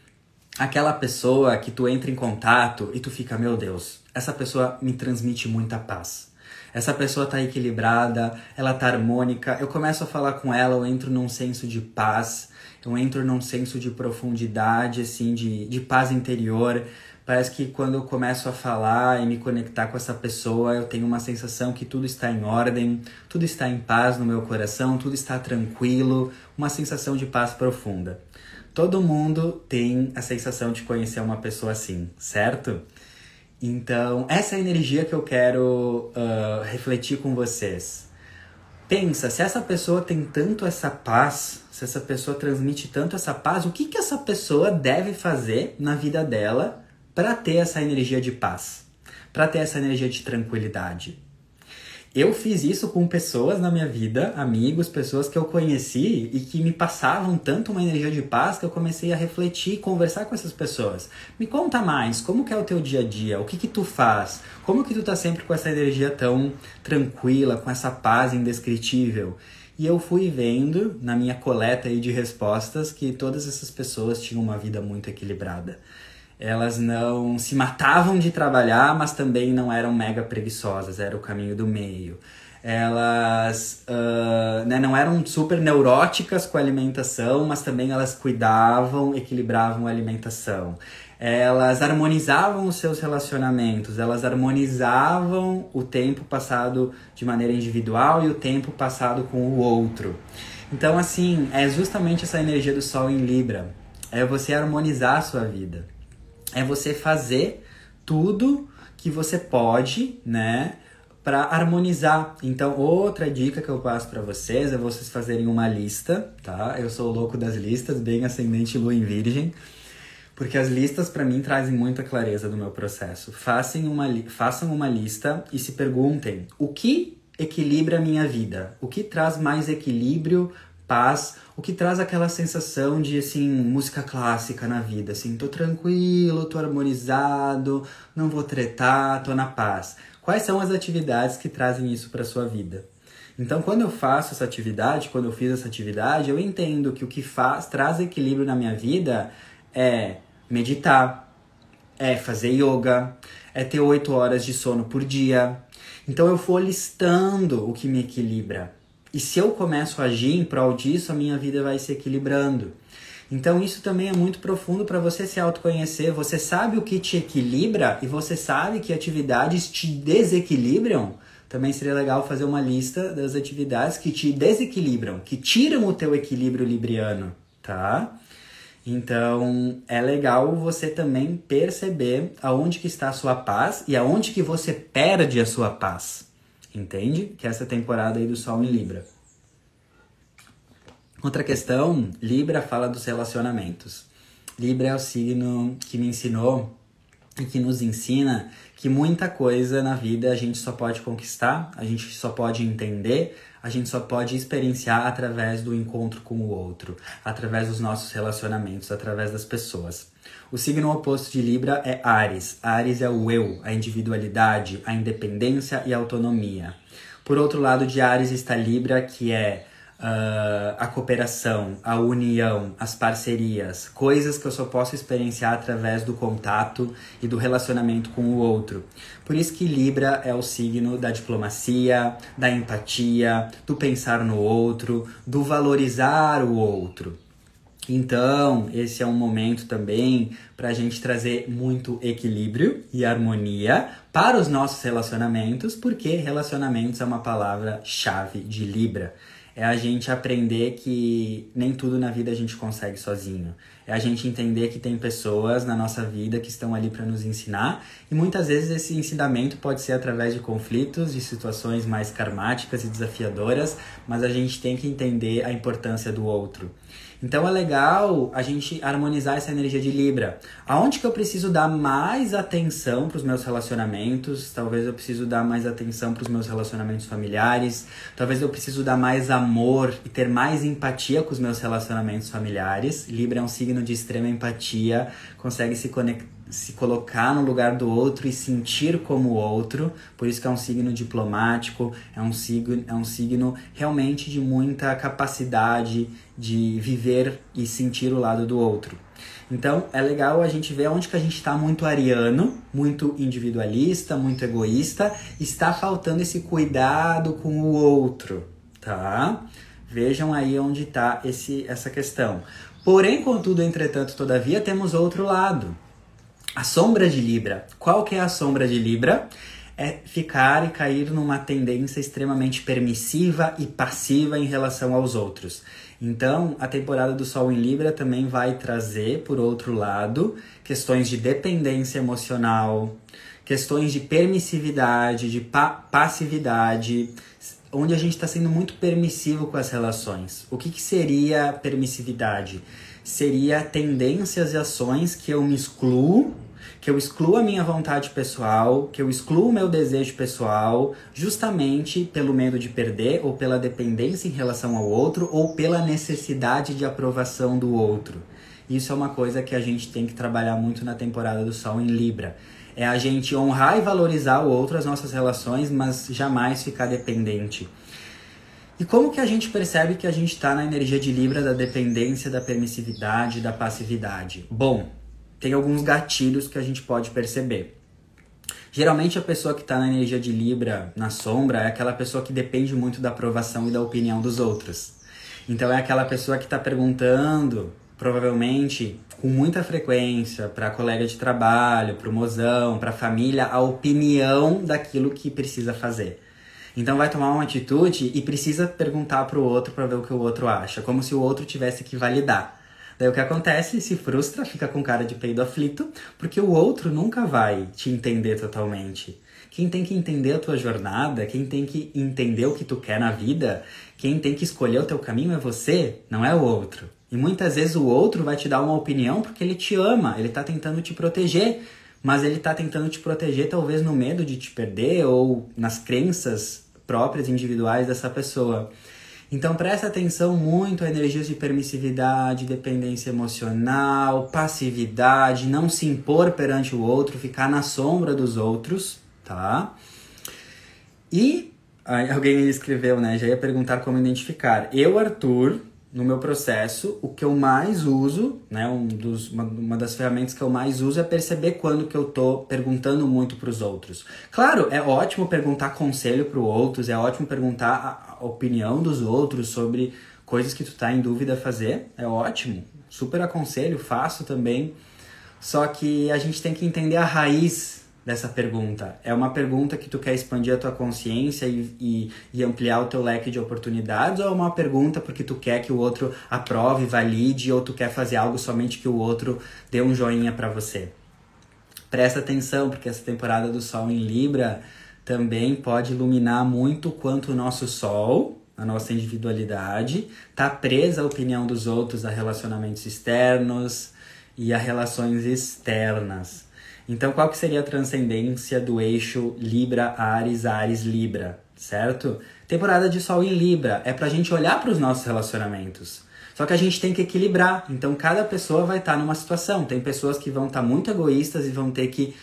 aquela pessoa que tu entra em contato e tu fica, meu Deus, essa pessoa me transmite muita paz. Essa pessoa tá equilibrada, ela tá harmônica. Eu começo a falar com ela, eu entro num senso de paz eu entro num senso de profundidade, assim, de, de paz interior. Parece que quando eu começo a falar e me conectar com essa pessoa, eu tenho uma sensação que tudo está em ordem, tudo está em paz no meu coração, tudo está tranquilo, uma sensação de paz profunda. Todo mundo tem a sensação de conhecer uma pessoa assim, certo? Então, essa é a energia que eu quero uh, refletir com vocês. Pensa, se essa pessoa tem tanto essa paz, se essa pessoa transmite tanto essa paz, o que, que essa pessoa deve fazer na vida dela para ter essa energia de paz, para ter essa energia de tranquilidade? Eu fiz isso com pessoas na minha vida, amigos, pessoas que eu conheci e que me passavam tanto uma energia de paz que eu comecei a refletir e conversar com essas pessoas. Me conta mais, como que é o teu dia a dia? O que que tu faz? Como que tu tá sempre com essa energia tão tranquila, com essa paz indescritível? E eu fui vendo na minha coleta aí de respostas que todas essas pessoas tinham uma vida muito equilibrada elas não se matavam de trabalhar, mas também não eram mega preguiçosas, era o caminho do meio. Elas uh, né, não eram super neuróticas com a alimentação, mas também elas cuidavam, equilibravam a alimentação. Elas harmonizavam os seus relacionamentos, elas harmonizavam o tempo passado de maneira individual e o tempo passado com o outro. Então, assim, é justamente essa energia do Sol em Libra. É você harmonizar a sua vida é você fazer tudo que você pode, né, para harmonizar. Então, outra dica que eu passo para vocês é vocês fazerem uma lista, tá? Eu sou o louco das listas, bem ascendente lua em virgem, porque as listas para mim trazem muita clareza do meu processo. Façam uma, façam uma lista e se perguntem: o que equilibra a minha vida? O que traz mais equilíbrio paz, o que traz aquela sensação de assim, música clássica na vida, assim, tô tranquilo, tô harmonizado, não vou tretar, tô na paz. Quais são as atividades que trazem isso para sua vida? Então, quando eu faço essa atividade, quando eu fiz essa atividade, eu entendo que o que faz traz equilíbrio na minha vida é meditar, é fazer yoga, é ter oito horas de sono por dia. Então eu vou listando o que me equilibra. E se eu começo a agir em prol disso, a minha vida vai se equilibrando. Então isso também é muito profundo para você se autoconhecer. Você sabe o que te equilibra e você sabe que atividades te desequilibram. Também seria legal fazer uma lista das atividades que te desequilibram, que tiram o teu equilíbrio libriano, tá? Então, é legal você também perceber aonde que está a sua paz e aonde que você perde a sua paz. Entende? Que é essa temporada aí do Sol em Libra. Outra questão, Libra fala dos relacionamentos. Libra é o signo que me ensinou e que nos ensina que muita coisa na vida a gente só pode conquistar, a gente só pode entender, a gente só pode experienciar através do encontro com o outro, através dos nossos relacionamentos, através das pessoas. O signo oposto de Libra é Ares. Ares é o eu, a individualidade, a independência e a autonomia. Por outro lado de Ares está Libra, que é uh, a cooperação, a união, as parcerias, coisas que eu só posso experienciar através do contato e do relacionamento com o outro. Por isso que Libra é o signo da diplomacia, da empatia, do pensar no outro, do valorizar o outro. Então, esse é um momento também para a gente trazer muito equilíbrio e harmonia para os nossos relacionamentos, porque relacionamentos é uma palavra-chave de Libra. É a gente aprender que nem tudo na vida a gente consegue sozinho. É a gente entender que tem pessoas na nossa vida que estão ali para nos ensinar e muitas vezes esse ensinamento pode ser através de conflitos, de situações mais karmáticas e desafiadoras, mas a gente tem que entender a importância do outro. Então é legal a gente harmonizar essa energia de Libra. Aonde que eu preciso dar mais atenção para os meus relacionamentos? Talvez eu preciso dar mais atenção para os meus relacionamentos familiares. Talvez eu preciso dar mais amor e ter mais empatia com os meus relacionamentos familiares. Libra é um signo de extrema empatia, consegue se conectar se colocar no lugar do outro e sentir como o outro, por isso que é um signo diplomático, é um signo, é um signo realmente de muita capacidade de viver e sentir o lado do outro. Então é legal a gente ver onde que a gente está muito ariano, muito individualista, muito egoísta, está faltando esse cuidado com o outro, tá? Vejam aí onde está essa questão. Porém, contudo, entretanto, todavia, temos outro lado a sombra de Libra. Qual que é a sombra de Libra? É ficar e cair numa tendência extremamente permissiva e passiva em relação aos outros. Então, a temporada do Sol em Libra também vai trazer, por outro lado, questões de dependência emocional, questões de permissividade, de pa passividade, onde a gente está sendo muito permissivo com as relações. O que, que seria permissividade? Seria tendências e ações que eu me excluo que eu excluo a minha vontade pessoal, que eu excluo o meu desejo pessoal, justamente pelo medo de perder, ou pela dependência em relação ao outro, ou pela necessidade de aprovação do outro. Isso é uma coisa que a gente tem que trabalhar muito na temporada do Sol em Libra. É a gente honrar e valorizar o outro, as nossas relações, mas jamais ficar dependente. E como que a gente percebe que a gente está na energia de Libra da dependência, da permissividade, da passividade? Bom, tem alguns gatilhos que a gente pode perceber. Geralmente a pessoa que está na energia de Libra, na sombra, é aquela pessoa que depende muito da aprovação e da opinião dos outros. Então é aquela pessoa que está perguntando, provavelmente com muita frequência, para colega de trabalho, para o mozão, para a família, a opinião daquilo que precisa fazer. Então vai tomar uma atitude e precisa perguntar para o outro para ver o que o outro acha, como se o outro tivesse que validar. Daí o que acontece? Se frustra, fica com cara de peido aflito, porque o outro nunca vai te entender totalmente. Quem tem que entender a tua jornada, quem tem que entender o que tu quer na vida, quem tem que escolher o teu caminho é você, não é o outro. E muitas vezes o outro vai te dar uma opinião porque ele te ama, ele tá tentando te proteger, mas ele tá tentando te proteger talvez no medo de te perder ou nas crenças próprias individuais dessa pessoa. Então presta atenção muito a energias de permissividade, dependência emocional, passividade, não se impor perante o outro, ficar na sombra dos outros, tá? E aí alguém escreveu, né? Já ia perguntar como identificar. Eu, Arthur, no meu processo, o que eu mais uso, né, um dos, uma, uma das ferramentas que eu mais uso é perceber quando que eu tô perguntando muito para os outros. Claro, é ótimo perguntar conselho para os outros, é ótimo perguntar a opinião dos outros sobre coisas que tu tá em dúvida fazer, é ótimo. Super aconselho, faço também. Só que a gente tem que entender a raiz dessa pergunta? É uma pergunta que tu quer expandir a tua consciência e, e, e, ampliar o teu leque de oportunidades ou é uma pergunta porque tu quer que o outro aprove, valide ou tu quer fazer algo somente que o outro dê um joinha para você? Presta atenção porque essa temporada do Sol em Libra também pode iluminar muito quanto o nosso Sol, a nossa individualidade, tá presa à opinião dos outros, a relacionamentos externos e a relações externas. Então, qual que seria a transcendência do eixo Libra-Ares, Ares-Libra, certo? Temporada de Sol em Libra é pra gente olhar para os nossos relacionamentos. Só que a gente tem que equilibrar. Então, cada pessoa vai estar tá numa situação. Tem pessoas que vão estar tá muito egoístas e vão ter que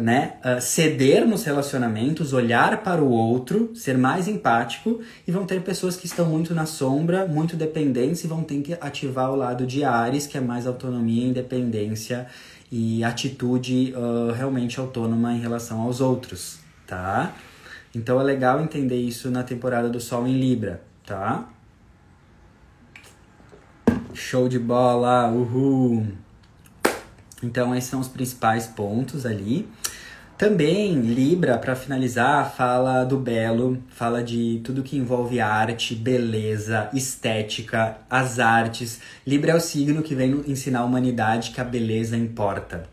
né, uh, ceder nos relacionamentos, olhar para o outro, ser mais empático, e vão ter pessoas que estão muito na sombra, muito dependentes e vão ter que ativar o lado de Ares, que é mais autonomia, independência e atitude uh, realmente autônoma em relação aos outros, tá? Então é legal entender isso na temporada do Sol em Libra, tá? Show de bola, uhul! Então esses são os principais pontos ali. Também Libra, para finalizar, fala do belo, fala de tudo que envolve arte, beleza, estética, as artes. Libra é o signo que vem ensinar a humanidade que a beleza importa.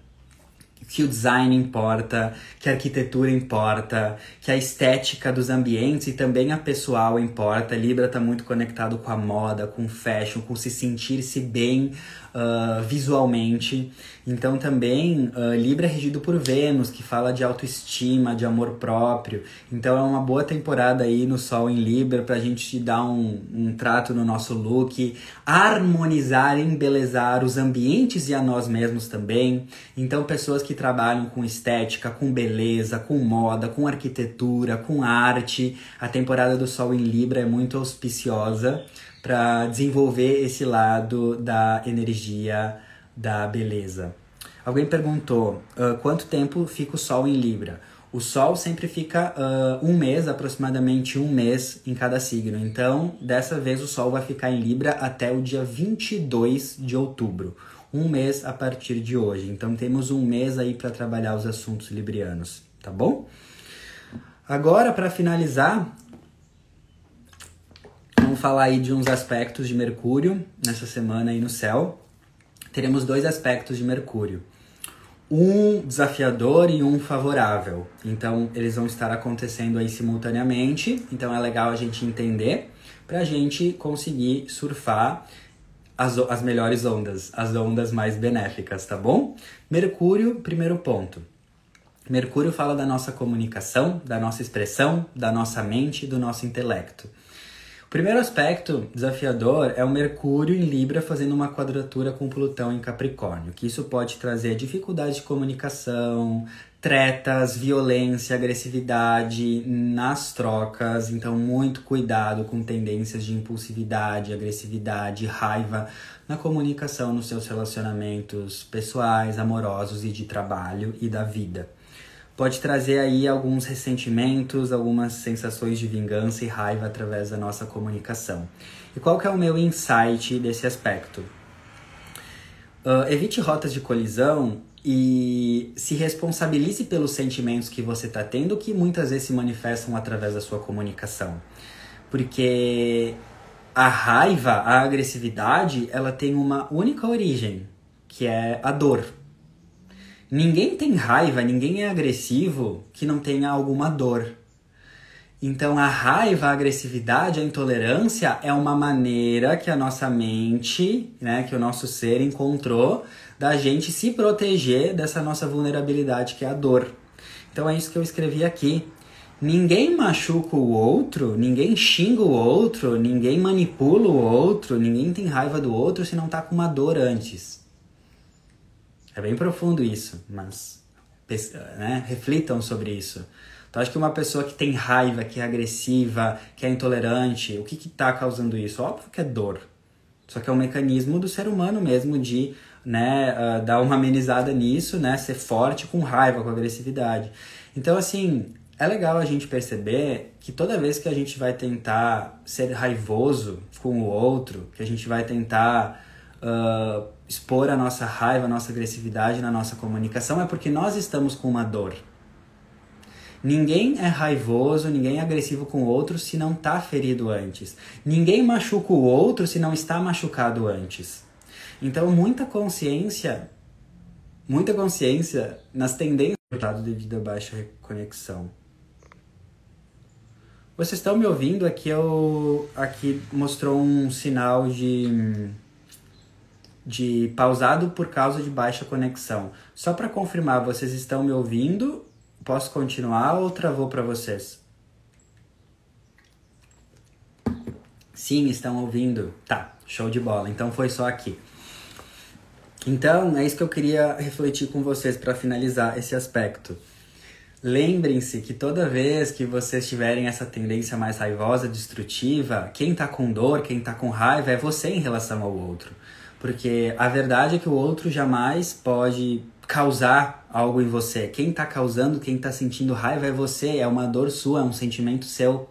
que o design importa, que a arquitetura importa, que a estética dos ambientes e também a pessoal importa. Libra está muito conectado com a moda, com fashion, com se sentir-se bem uh, visualmente. Então também uh, Libra é regido por Vênus, que fala de autoestima, de amor próprio. Então é uma boa temporada aí no Sol em Libra para a gente dar um, um trato no nosso look, harmonizar, embelezar os ambientes e a nós mesmos também. Então pessoas que trabalham com estética, com beleza, com moda, com arquitetura, com arte, a temporada do Sol em Libra é muito auspiciosa para desenvolver esse lado da energia da beleza. Alguém perguntou uh, quanto tempo fica o Sol em Libra. O Sol sempre fica uh, um mês, aproximadamente um mês em cada signo. Então, dessa vez o Sol vai ficar em Libra até o dia 22 de outubro. Um mês a partir de hoje. Então, temos um mês aí para trabalhar os assuntos librianos, tá bom? Agora, para finalizar, Vamos falar aí de uns aspectos de Mercúrio nessa semana aí no céu. Teremos dois aspectos de Mercúrio. Um desafiador e um favorável. Então, eles vão estar acontecendo aí simultaneamente. Então, é legal a gente entender para a gente conseguir surfar as, as melhores ondas, as ondas mais benéficas, tá bom? Mercúrio, primeiro ponto. Mercúrio fala da nossa comunicação, da nossa expressão, da nossa mente, do nosso intelecto. O primeiro aspecto desafiador é o Mercúrio em Libra fazendo uma quadratura com Plutão em Capricórnio, que isso pode trazer dificuldade de comunicação, tretas, violência, agressividade nas trocas, então muito cuidado com tendências de impulsividade, agressividade, raiva na comunicação nos seus relacionamentos pessoais, amorosos e de trabalho e da vida pode trazer aí alguns ressentimentos, algumas sensações de vingança e raiva através da nossa comunicação. E qual que é o meu insight desse aspecto? Uh, evite rotas de colisão e se responsabilize pelos sentimentos que você está tendo, que muitas vezes se manifestam através da sua comunicação. Porque a raiva, a agressividade, ela tem uma única origem, que é a dor. Ninguém tem raiva, ninguém é agressivo que não tenha alguma dor. Então a raiva, a agressividade, a intolerância é uma maneira que a nossa mente, né, que o nosso ser encontrou da gente se proteger dessa nossa vulnerabilidade que é a dor. Então é isso que eu escrevi aqui. Ninguém machuca o outro, ninguém xinga o outro, ninguém manipula o outro, ninguém tem raiva do outro se não tá com uma dor antes. É bem profundo isso, mas né, reflitam sobre isso. Então, acho que uma pessoa que tem raiva, que é agressiva, que é intolerante, o que está causando isso? Óbvio que é dor. Só que é um mecanismo do ser humano mesmo de né, uh, dar uma amenizada nisso, né, ser forte com raiva, com agressividade. Então, assim, é legal a gente perceber que toda vez que a gente vai tentar ser raivoso com o outro, que a gente vai tentar uh, expor a nossa raiva, a nossa agressividade na nossa comunicação é porque nós estamos com uma dor. Ninguém é raivoso, ninguém é agressivo com o outro se não está ferido antes. Ninguém machuca o outro se não está machucado antes. Então, muita consciência, muita consciência nas tendências devido à baixa conexão. Vocês estão me ouvindo? Aqui eu aqui mostrou um sinal de de pausado por causa de baixa conexão. Só para confirmar, vocês estão me ouvindo? Posso continuar ou travou para vocês? Sim, estão ouvindo. Tá, show de bola. Então foi só aqui. Então, é isso que eu queria refletir com vocês para finalizar esse aspecto. Lembrem-se que toda vez que vocês tiverem essa tendência mais raivosa, destrutiva, quem tá com dor, quem tá com raiva é você em relação ao outro. Porque a verdade é que o outro jamais pode causar algo em você. Quem está causando, quem está sentindo raiva é você, é uma dor sua, é um sentimento seu.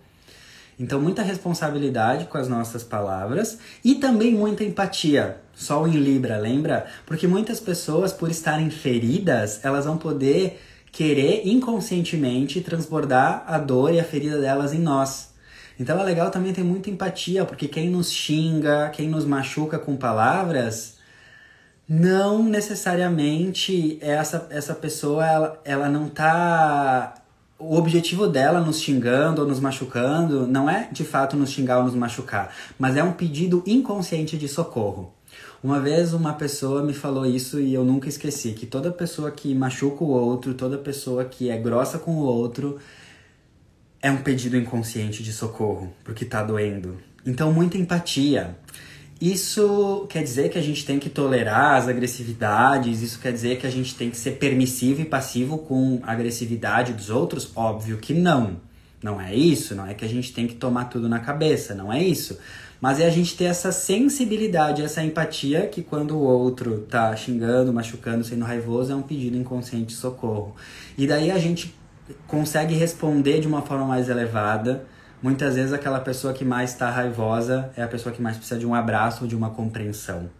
Então, muita responsabilidade com as nossas palavras e também muita empatia. Sol em Libra, lembra? Porque muitas pessoas, por estarem feridas, elas vão poder querer inconscientemente transbordar a dor e a ferida delas em nós. Então é legal também ter muita empatia, porque quem nos xinga, quem nos machuca com palavras, não necessariamente essa, essa pessoa ela, ela não tá o objetivo dela nos xingando ou nos machucando não é de fato nos xingar ou nos machucar, mas é um pedido inconsciente de socorro. Uma vez uma pessoa me falou isso e eu nunca esqueci, que toda pessoa que machuca o outro, toda pessoa que é grossa com o outro, é um pedido inconsciente de socorro, porque tá doendo. Então, muita empatia. Isso quer dizer que a gente tem que tolerar as agressividades, isso quer dizer que a gente tem que ser permissivo e passivo com a agressividade dos outros? Óbvio que não. Não é isso, não é que a gente tem que tomar tudo na cabeça, não é isso. Mas é a gente ter essa sensibilidade, essa empatia que quando o outro tá xingando, machucando, sendo raivoso, é um pedido inconsciente de socorro. E daí a gente consegue responder de uma forma mais elevada. Muitas vezes aquela pessoa que mais está raivosa é a pessoa que mais precisa de um abraço ou de uma compreensão.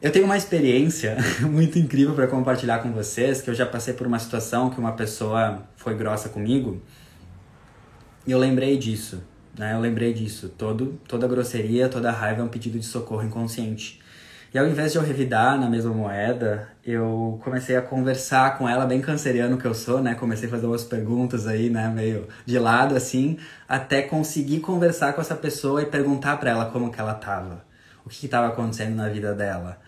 Eu tenho uma experiência (laughs) muito incrível para compartilhar com vocês, que eu já passei por uma situação que uma pessoa foi grossa comigo. E eu lembrei disso. Né? Eu lembrei disso. Todo, toda grosseria, toda raiva é um pedido de socorro inconsciente. E ao invés de eu revidar na mesma moeda, eu comecei a conversar com ela, bem canceriano que eu sou, né? Comecei a fazer umas perguntas aí, né? Meio de lado, assim, até conseguir conversar com essa pessoa e perguntar para ela como que ela tava. O que estava acontecendo na vida dela.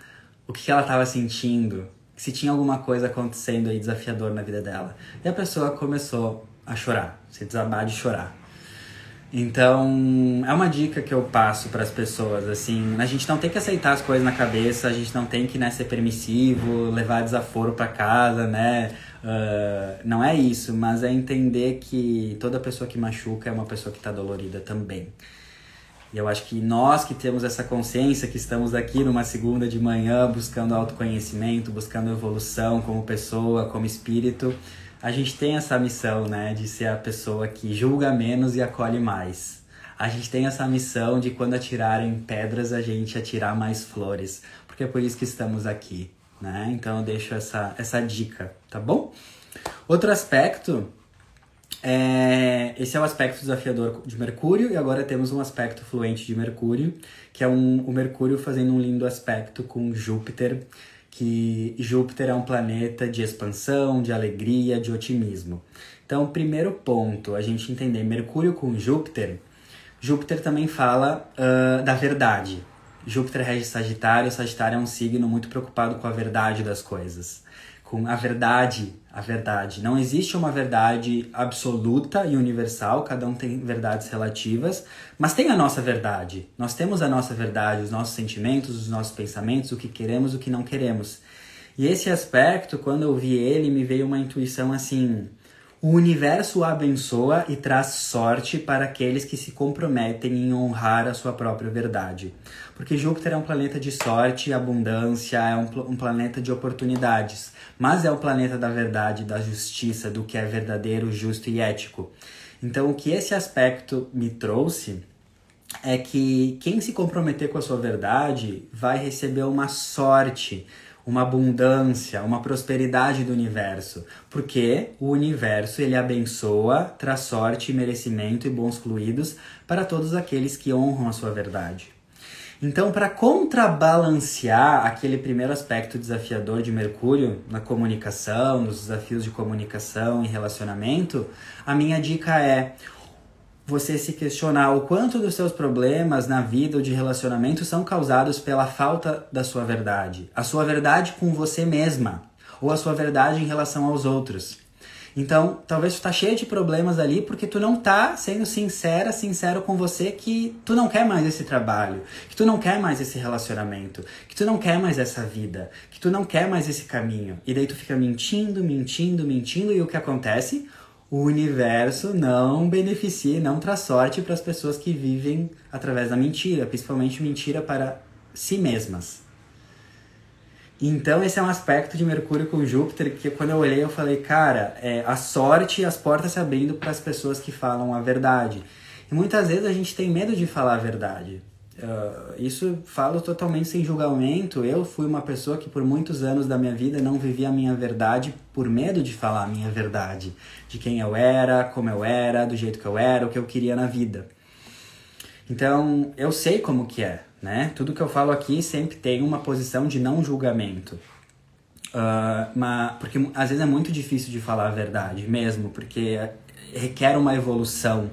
O que, que ela estava sentindo. Se tinha alguma coisa acontecendo aí desafiador na vida dela. E a pessoa começou a chorar, se desabar de chorar. Então, é uma dica que eu passo para as pessoas, assim, a gente não tem que aceitar as coisas na cabeça, a gente não tem que né, ser permissivo, levar desaforo para casa, né? Uh, não é isso, mas é entender que toda pessoa que machuca é uma pessoa que está dolorida também. E eu acho que nós que temos essa consciência, que estamos aqui numa segunda de manhã buscando autoconhecimento, buscando evolução como pessoa, como espírito, a gente tem essa missão, né, de ser a pessoa que julga menos e acolhe mais. A gente tem essa missão de quando atirarem pedras, a gente atirar mais flores, porque é por isso que estamos aqui, né? Então eu deixo essa, essa dica, tá bom? Outro aspecto é, esse é o aspecto desafiador de Mercúrio, e agora temos um aspecto fluente de Mercúrio, que é um, o Mercúrio fazendo um lindo aspecto com Júpiter, que Júpiter é um planeta de expansão, de alegria, de otimismo. Então, primeiro ponto, a gente entender Mercúrio com Júpiter. Júpiter também fala uh, da verdade. Júpiter rege Sagitário, Sagitário é um signo muito preocupado com a verdade das coisas com a verdade, a verdade. Não existe uma verdade absoluta e universal, cada um tem verdades relativas, mas tem a nossa verdade. Nós temos a nossa verdade, os nossos sentimentos, os nossos pensamentos, o que queremos, o que não queremos. E esse aspecto, quando eu vi ele, me veio uma intuição assim: o universo o abençoa e traz sorte para aqueles que se comprometem em honrar a sua própria verdade. Porque Júpiter é um planeta de sorte e abundância, é um, um planeta de oportunidades mas é o planeta da verdade, da justiça, do que é verdadeiro, justo e ético. Então, o que esse aspecto me trouxe é que quem se comprometer com a sua verdade vai receber uma sorte, uma abundância, uma prosperidade do universo, porque o universo ele abençoa, traz sorte, merecimento e bons fluidos para todos aqueles que honram a sua verdade. Então, para contrabalancear aquele primeiro aspecto desafiador de Mercúrio na comunicação, nos desafios de comunicação e relacionamento, a minha dica é você se questionar o quanto dos seus problemas na vida ou de relacionamento são causados pela falta da sua verdade, a sua verdade com você mesma ou a sua verdade em relação aos outros. Então, talvez tu tá cheio de problemas ali porque tu não tá sendo sincera, sincero com você que tu não quer mais esse trabalho, que tu não quer mais esse relacionamento, que tu não quer mais essa vida, que tu não quer mais esse caminho. E daí tu fica mentindo, mentindo, mentindo e o que acontece? O universo não beneficia, não traz sorte para as pessoas que vivem através da mentira, principalmente mentira para si mesmas. Então esse é um aspecto de Mercúrio com Júpiter que quando eu olhei eu falei, cara, é a sorte e as portas se abrindo para as pessoas que falam a verdade. E muitas vezes a gente tem medo de falar a verdade. Uh, isso falo totalmente sem julgamento. Eu fui uma pessoa que por muitos anos da minha vida não vivia a minha verdade por medo de falar a minha verdade, de quem eu era, como eu era, do jeito que eu era, o que eu queria na vida. Então, eu sei como que é, né? Tudo que eu falo aqui sempre tem uma posição de não julgamento. Uh, mas, porque às vezes é muito difícil de falar a verdade mesmo, porque requer uma evolução,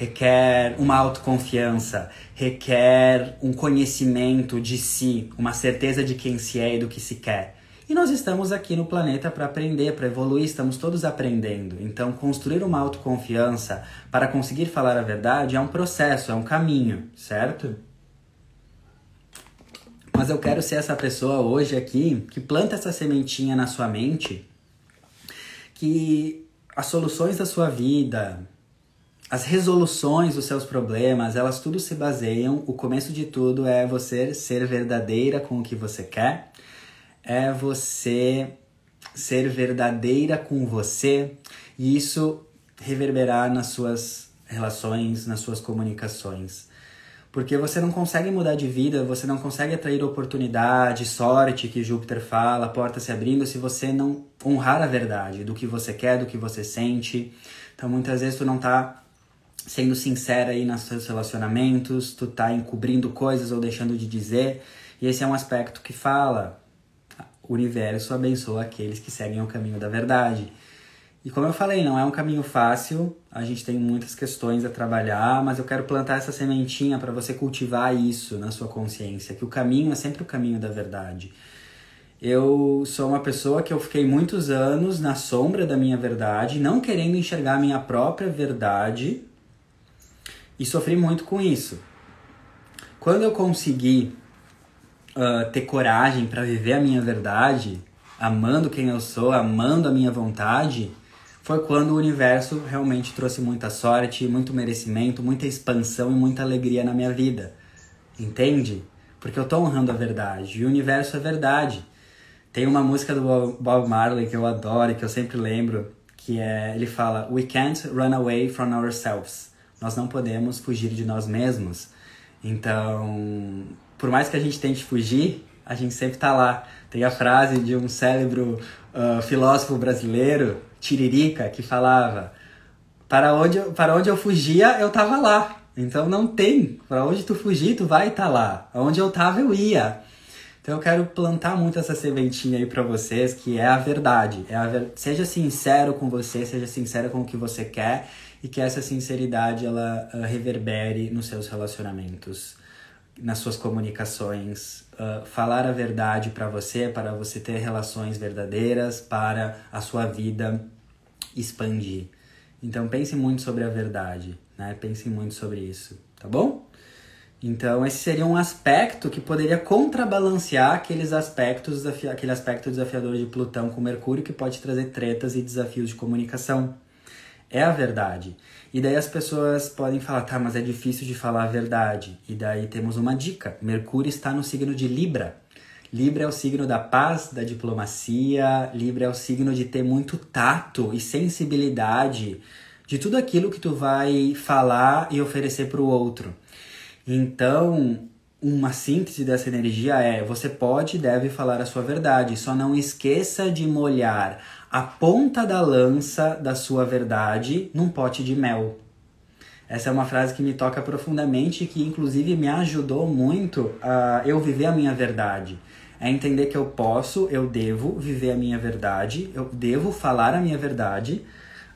requer uma autoconfiança, requer um conhecimento de si, uma certeza de quem se é e do que se quer. E nós estamos aqui no planeta para aprender, para evoluir, estamos todos aprendendo. Então, construir uma autoconfiança para conseguir falar a verdade é um processo, é um caminho, certo? Mas eu quero ser essa pessoa hoje aqui que planta essa sementinha na sua mente que as soluções da sua vida, as resoluções dos seus problemas, elas tudo se baseiam. O começo de tudo é você ser verdadeira com o que você quer é você ser verdadeira com você e isso reverberar nas suas relações, nas suas comunicações. Porque você não consegue mudar de vida, você não consegue atrair oportunidade, sorte que Júpiter fala, porta se abrindo, se você não honrar a verdade do que você quer, do que você sente. Então muitas vezes tu não tá sendo sincera aí nos seus relacionamentos, tu tá encobrindo coisas ou deixando de dizer. E esse é um aspecto que fala o universo abençoa aqueles que seguem o caminho da verdade. E como eu falei, não é um caminho fácil, a gente tem muitas questões a trabalhar, mas eu quero plantar essa sementinha para você cultivar isso na sua consciência, que o caminho é sempre o caminho da verdade. Eu sou uma pessoa que eu fiquei muitos anos na sombra da minha verdade, não querendo enxergar a minha própria verdade, e sofri muito com isso. Quando eu consegui uh, ter coragem para viver a minha verdade, amando quem eu sou, amando a minha vontade, foi quando o universo realmente trouxe muita sorte, muito merecimento, muita expansão e muita alegria na minha vida. Entende? Porque eu tô honrando a verdade. E o universo é verdade. Tem uma música do Bob Marley que eu adoro e que eu sempre lembro, que é ele fala: "We can't run away from ourselves". Nós não podemos fugir de nós mesmos. Então, por mais que a gente tente fugir, a gente sempre está lá. Tem a frase de um cérebro uh, filósofo brasileiro, Tiririca, que falava: para onde, eu, para onde eu fugia, eu estava lá. Então não tem. Para onde tu fugir, tu vai estar tá lá. Onde eu estava, eu ia. Então eu quero plantar muito essa sementinha aí para vocês, que é a verdade. É a ver... Seja sincero com você, seja sincero com o que você quer e que essa sinceridade ela uh, reverbere nos seus relacionamentos nas suas comunicações, uh, falar a verdade para você, para você ter relações verdadeiras, para a sua vida expandir. Então pense muito sobre a verdade, né? Pense muito sobre isso, tá bom? Então esse seria um aspecto que poderia contrabalancear aqueles aspectos, aquele aspecto desafiador de Plutão com Mercúrio que pode trazer tretas e desafios de comunicação. É a verdade. E daí as pessoas podem falar, tá, mas é difícil de falar a verdade. E daí temos uma dica: Mercúrio está no signo de Libra. Libra é o signo da paz, da diplomacia, Libra é o signo de ter muito tato e sensibilidade de tudo aquilo que tu vai falar e oferecer para o outro. Então, uma síntese dessa energia é: você pode e deve falar a sua verdade, só não esqueça de molhar a ponta da lança da sua verdade num pote de mel. Essa é uma frase que me toca profundamente e que, inclusive, me ajudou muito a eu viver a minha verdade. É entender que eu posso, eu devo viver a minha verdade, eu devo falar a minha verdade.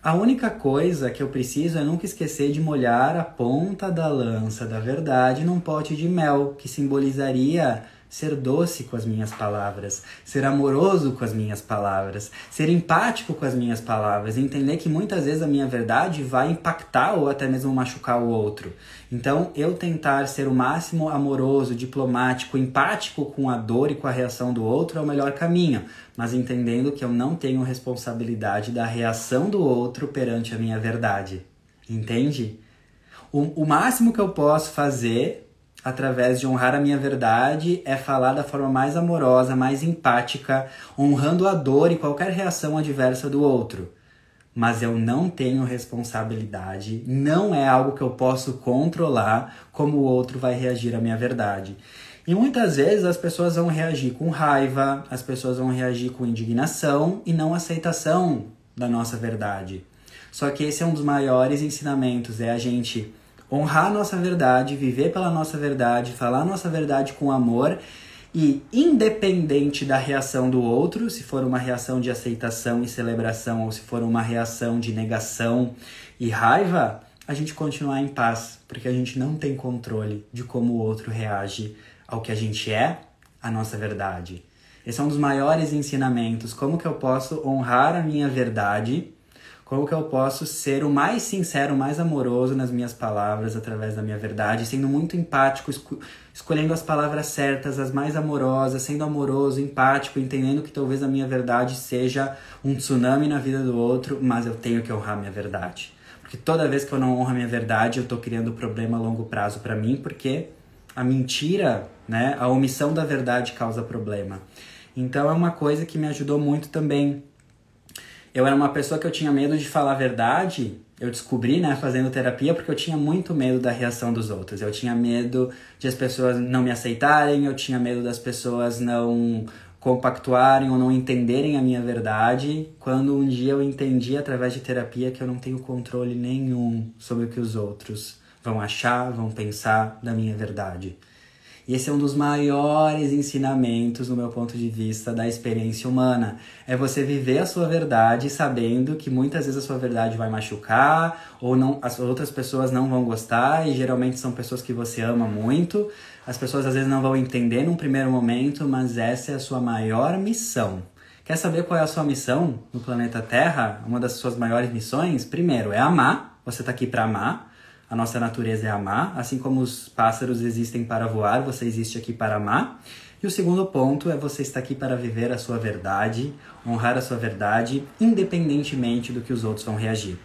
A única coisa que eu preciso é nunca esquecer de molhar a ponta da lança da verdade num pote de mel, que simbolizaria ser doce com as minhas palavras, ser amoroso com as minhas palavras, ser empático com as minhas palavras, entender que muitas vezes a minha verdade vai impactar ou até mesmo machucar o outro. Então, eu tentar ser o máximo amoroso, diplomático, empático com a dor e com a reação do outro é o melhor caminho, mas entendendo que eu não tenho responsabilidade da reação do outro perante a minha verdade. Entende? O, o máximo que eu posso fazer através de honrar a minha verdade, é falar da forma mais amorosa, mais empática, honrando a dor e qualquer reação adversa do outro. Mas eu não tenho responsabilidade, não é algo que eu posso controlar como o outro vai reagir à minha verdade. E muitas vezes as pessoas vão reagir com raiva, as pessoas vão reagir com indignação e não aceitação da nossa verdade. Só que esse é um dos maiores ensinamentos, é a gente honrar a nossa verdade, viver pela nossa verdade, falar a nossa verdade com amor e independente da reação do outro, se for uma reação de aceitação e celebração ou se for uma reação de negação e raiva, a gente continuar em paz, porque a gente não tem controle de como o outro reage ao que a gente é, a nossa verdade. Esse é um dos maiores ensinamentos. Como que eu posso honrar a minha verdade? Como que eu posso ser o mais sincero, o mais amoroso nas minhas palavras através da minha verdade, sendo muito empático, esco escolhendo as palavras certas, as mais amorosas, sendo amoroso, empático, entendendo que talvez a minha verdade seja um tsunami na vida do outro, mas eu tenho que honrar minha verdade. Porque toda vez que eu não honro a minha verdade, eu tô criando problema a longo prazo para mim, porque a mentira, né, a omissão da verdade causa problema. Então é uma coisa que me ajudou muito também. Eu era uma pessoa que eu tinha medo de falar a verdade. Eu descobri, né, fazendo terapia, porque eu tinha muito medo da reação dos outros. Eu tinha medo de as pessoas não me aceitarem, eu tinha medo das pessoas não compactuarem ou não entenderem a minha verdade, quando um dia eu entendi através de terapia que eu não tenho controle nenhum sobre o que os outros vão achar, vão pensar da minha verdade. E esse é um dos maiores ensinamentos, no meu ponto de vista, da experiência humana. É você viver a sua verdade sabendo que muitas vezes a sua verdade vai machucar, ou não, as outras pessoas não vão gostar, e geralmente são pessoas que você ama muito. As pessoas às vezes não vão entender num primeiro momento, mas essa é a sua maior missão. Quer saber qual é a sua missão no planeta Terra? Uma das suas maiores missões? Primeiro, é amar. Você está aqui para amar. A nossa natureza é amar, assim como os pássaros existem para voar, você existe aqui para amar. E o segundo ponto é você estar aqui para viver a sua verdade, honrar a sua verdade, independentemente do que os outros vão reagir.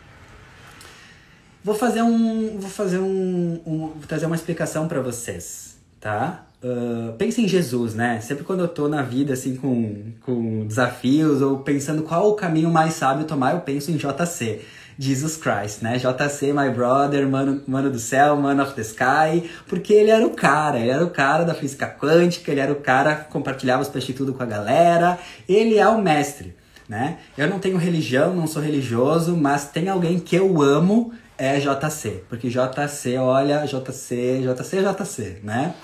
Vou fazer um, vou fazer um, um vou trazer uma explicação para vocês, tá? Uh, pense em Jesus, né? Sempre quando eu tô na vida assim com, com desafios ou pensando qual o caminho mais sábio tomar, eu penso em JC. Jesus Christ, né? JC, my brother, mano, mano do céu, man of the sky, porque ele era o cara, ele era o cara da física quântica, ele era o cara que compartilhava os peixes tudo com a galera, ele é o mestre, né? Eu não tenho religião, não sou religioso, mas tem alguém que eu amo, é JC, porque JC, olha, JC, JC, JC, né?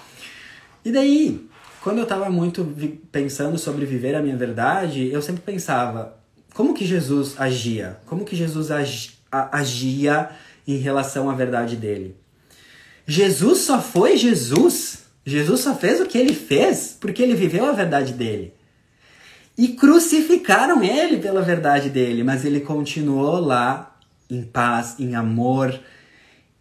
E daí, quando eu tava muito pensando sobre viver a minha verdade, eu sempre pensava, como que Jesus agia? Como que Jesus agia em relação à verdade dele? Jesus só foi Jesus. Jesus só fez o que ele fez porque ele viveu a verdade dele. E crucificaram ele pela verdade dele, mas ele continuou lá em paz, em amor,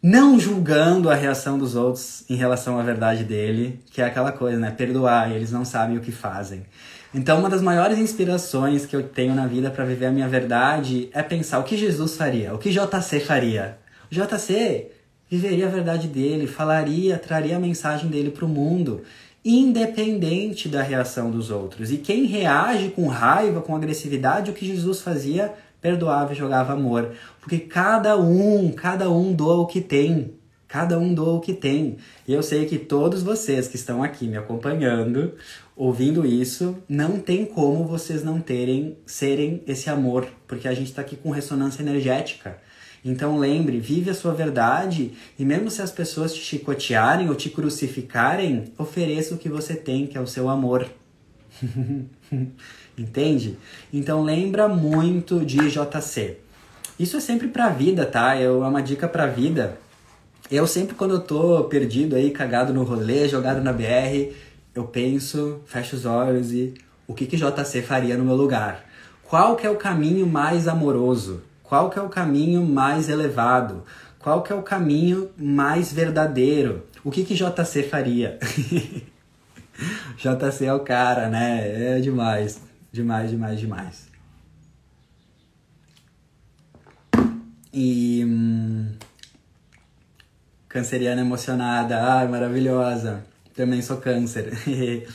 não julgando a reação dos outros em relação à verdade dele, que é aquela coisa, né? Perdoar, eles não sabem o que fazem. Então, uma das maiores inspirações que eu tenho na vida para viver a minha verdade é pensar o que Jesus faria, o que JC faria. O JC viveria a verdade dele, falaria, traria a mensagem dele para o mundo, independente da reação dos outros. E quem reage com raiva, com agressividade, o que Jesus fazia, perdoava e jogava amor. Porque cada um, cada um doa o que tem. Cada um doa o que tem. E eu sei que todos vocês que estão aqui me acompanhando, ouvindo isso, não tem como vocês não terem, serem esse amor, porque a gente está aqui com ressonância energética. Então lembre, vive a sua verdade e mesmo se as pessoas te chicotearem ou te crucificarem, ofereça o que você tem, que é o seu amor. (laughs) Entende? Então lembra muito de JC. Isso é sempre pra vida, tá? É uma dica pra vida. Eu sempre, quando eu tô perdido aí, cagado no rolê, jogado na BR, eu penso, fecho os olhos e o que que JC faria no meu lugar? Qual que é o caminho mais amoroso? Qual que é o caminho mais elevado? Qual que é o caminho mais verdadeiro? O que que JC faria? (laughs) JC é o cara, né? É demais. Demais, demais, demais. E hum, Canceriana emocionada. Ai, maravilhosa. Também sou câncer. (laughs)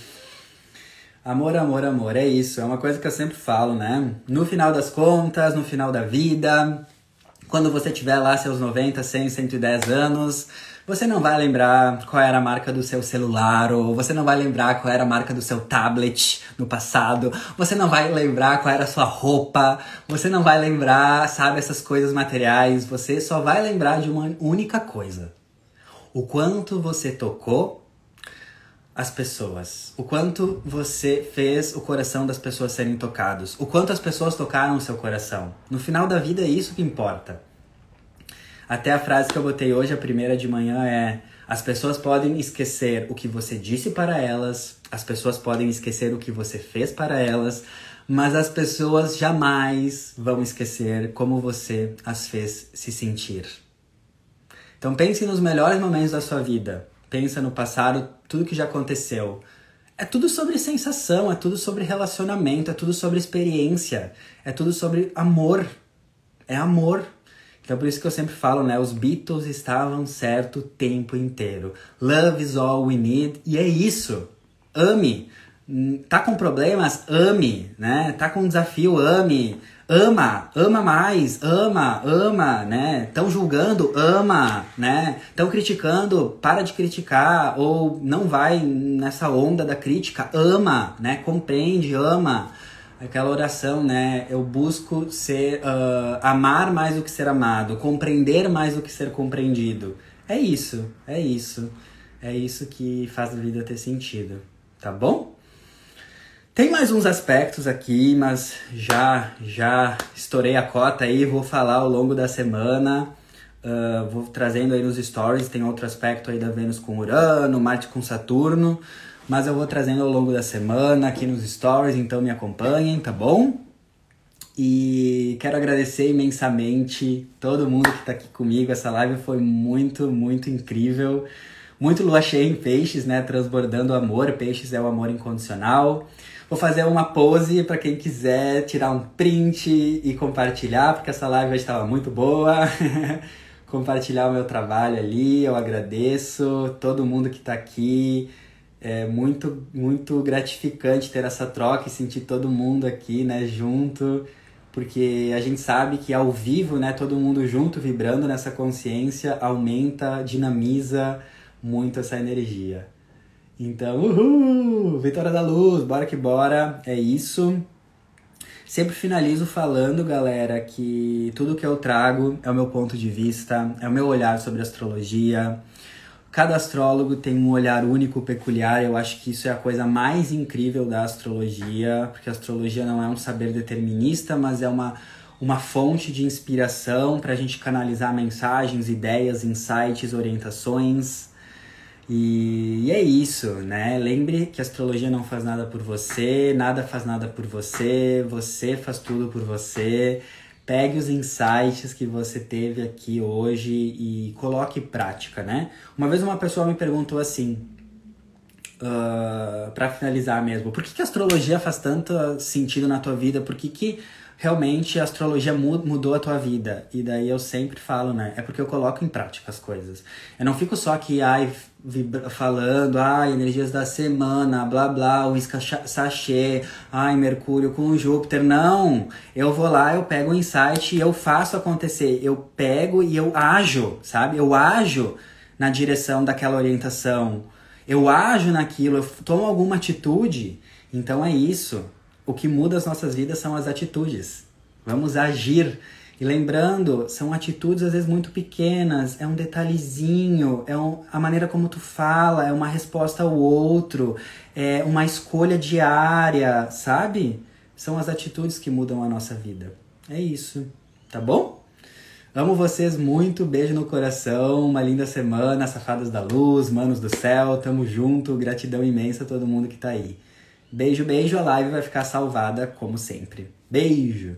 amor, amor, amor. É isso. É uma coisa que eu sempre falo, né? No final das contas, no final da vida, quando você tiver lá seus 90, 100, 110 anos, você não vai lembrar qual era a marca do seu celular, ou você não vai lembrar qual era a marca do seu tablet no passado, você não vai lembrar qual era a sua roupa, você não vai lembrar, sabe, essas coisas materiais, você só vai lembrar de uma única coisa o quanto você tocou as pessoas, o quanto você fez o coração das pessoas serem tocados, o quanto as pessoas tocaram o seu coração. No final da vida é isso que importa. Até a frase que eu botei hoje, a primeira de manhã, é: as pessoas podem esquecer o que você disse para elas, as pessoas podem esquecer o que você fez para elas, mas as pessoas jamais vão esquecer como você as fez se sentir. Então pense nos melhores momentos da sua vida. Pensa no passado, tudo que já aconteceu. É tudo sobre sensação, é tudo sobre relacionamento, é tudo sobre experiência, é tudo sobre amor. É amor. Então por isso que eu sempre falo, né? Os Beatles estavam certo o tempo inteiro. Love is all we need. E é isso. Ame. Tá com problemas? Ame, né? Tá com um desafio? Ame ama, ama mais, ama, ama, né? Estão julgando, ama, né? Estão criticando, para de criticar ou não vai nessa onda da crítica, ama, né? Compreende, ama. Aquela oração, né? Eu busco ser, uh, amar mais do que ser amado, compreender mais do que ser compreendido. É isso, é isso. É isso que faz a vida ter sentido, tá bom? Tem mais uns aspectos aqui, mas já já estourei a cota aí, vou falar ao longo da semana. Uh, vou trazendo aí nos stories, tem outro aspecto aí da Vênus com Urano, Marte com Saturno, mas eu vou trazendo ao longo da semana aqui nos stories, então me acompanhem, tá bom? E quero agradecer imensamente todo mundo que está aqui comigo. Essa live foi muito, muito incrível. Muito lua cheia em peixes, né? Transbordando amor. Peixes é o amor incondicional. Vou fazer uma pose para quem quiser tirar um print e compartilhar, porque essa live hoje estava muito boa. (laughs) compartilhar o meu trabalho ali, eu agradeço todo mundo que está aqui. É muito, muito gratificante ter essa troca e sentir todo mundo aqui, né, junto, porque a gente sabe que ao vivo, né, todo mundo junto vibrando nessa consciência aumenta, dinamiza muito essa energia. Então, uhul! Vitória da luz, bora que bora, é isso. Sempre finalizo falando, galera, que tudo que eu trago é o meu ponto de vista, é o meu olhar sobre astrologia. Cada astrólogo tem um olhar único, peculiar. Eu acho que isso é a coisa mais incrível da astrologia, porque a astrologia não é um saber determinista, mas é uma, uma fonte de inspiração para a gente canalizar mensagens, ideias, insights, orientações. E, e, é isso, né? Lembre que a astrologia não faz nada por você, nada faz nada por você, você faz tudo por você. Pegue os insights que você teve aqui hoje e coloque em prática, né? Uma vez uma pessoa me perguntou assim, uh, ah, para finalizar mesmo, por que, que a astrologia faz tanto sentido na tua vida? Por que, que realmente a astrologia mudou a tua vida. E daí eu sempre falo, né? É porque eu coloco em prática as coisas. Eu não fico só aqui, ai, falando, ai, energias da semana, blá blá, o sachê, ai, Mercúrio com Júpiter. Não! Eu vou lá, eu pego o insight e eu faço acontecer. Eu pego e eu ajo, sabe? Eu ajo na direção daquela orientação. Eu ajo naquilo, eu tomo alguma atitude. Então é isso. O que muda as nossas vidas são as atitudes. Vamos agir. E lembrando, são atitudes às vezes muito pequenas, é um detalhezinho, é um, a maneira como tu fala, é uma resposta ao outro, é uma escolha diária, sabe? São as atitudes que mudam a nossa vida. É isso, tá bom? Amo vocês muito, beijo no coração, uma linda semana, safadas da luz, manos do céu, tamo junto, gratidão imensa a todo mundo que tá aí. Beijo, beijo. A live vai ficar salvada como sempre. Beijo!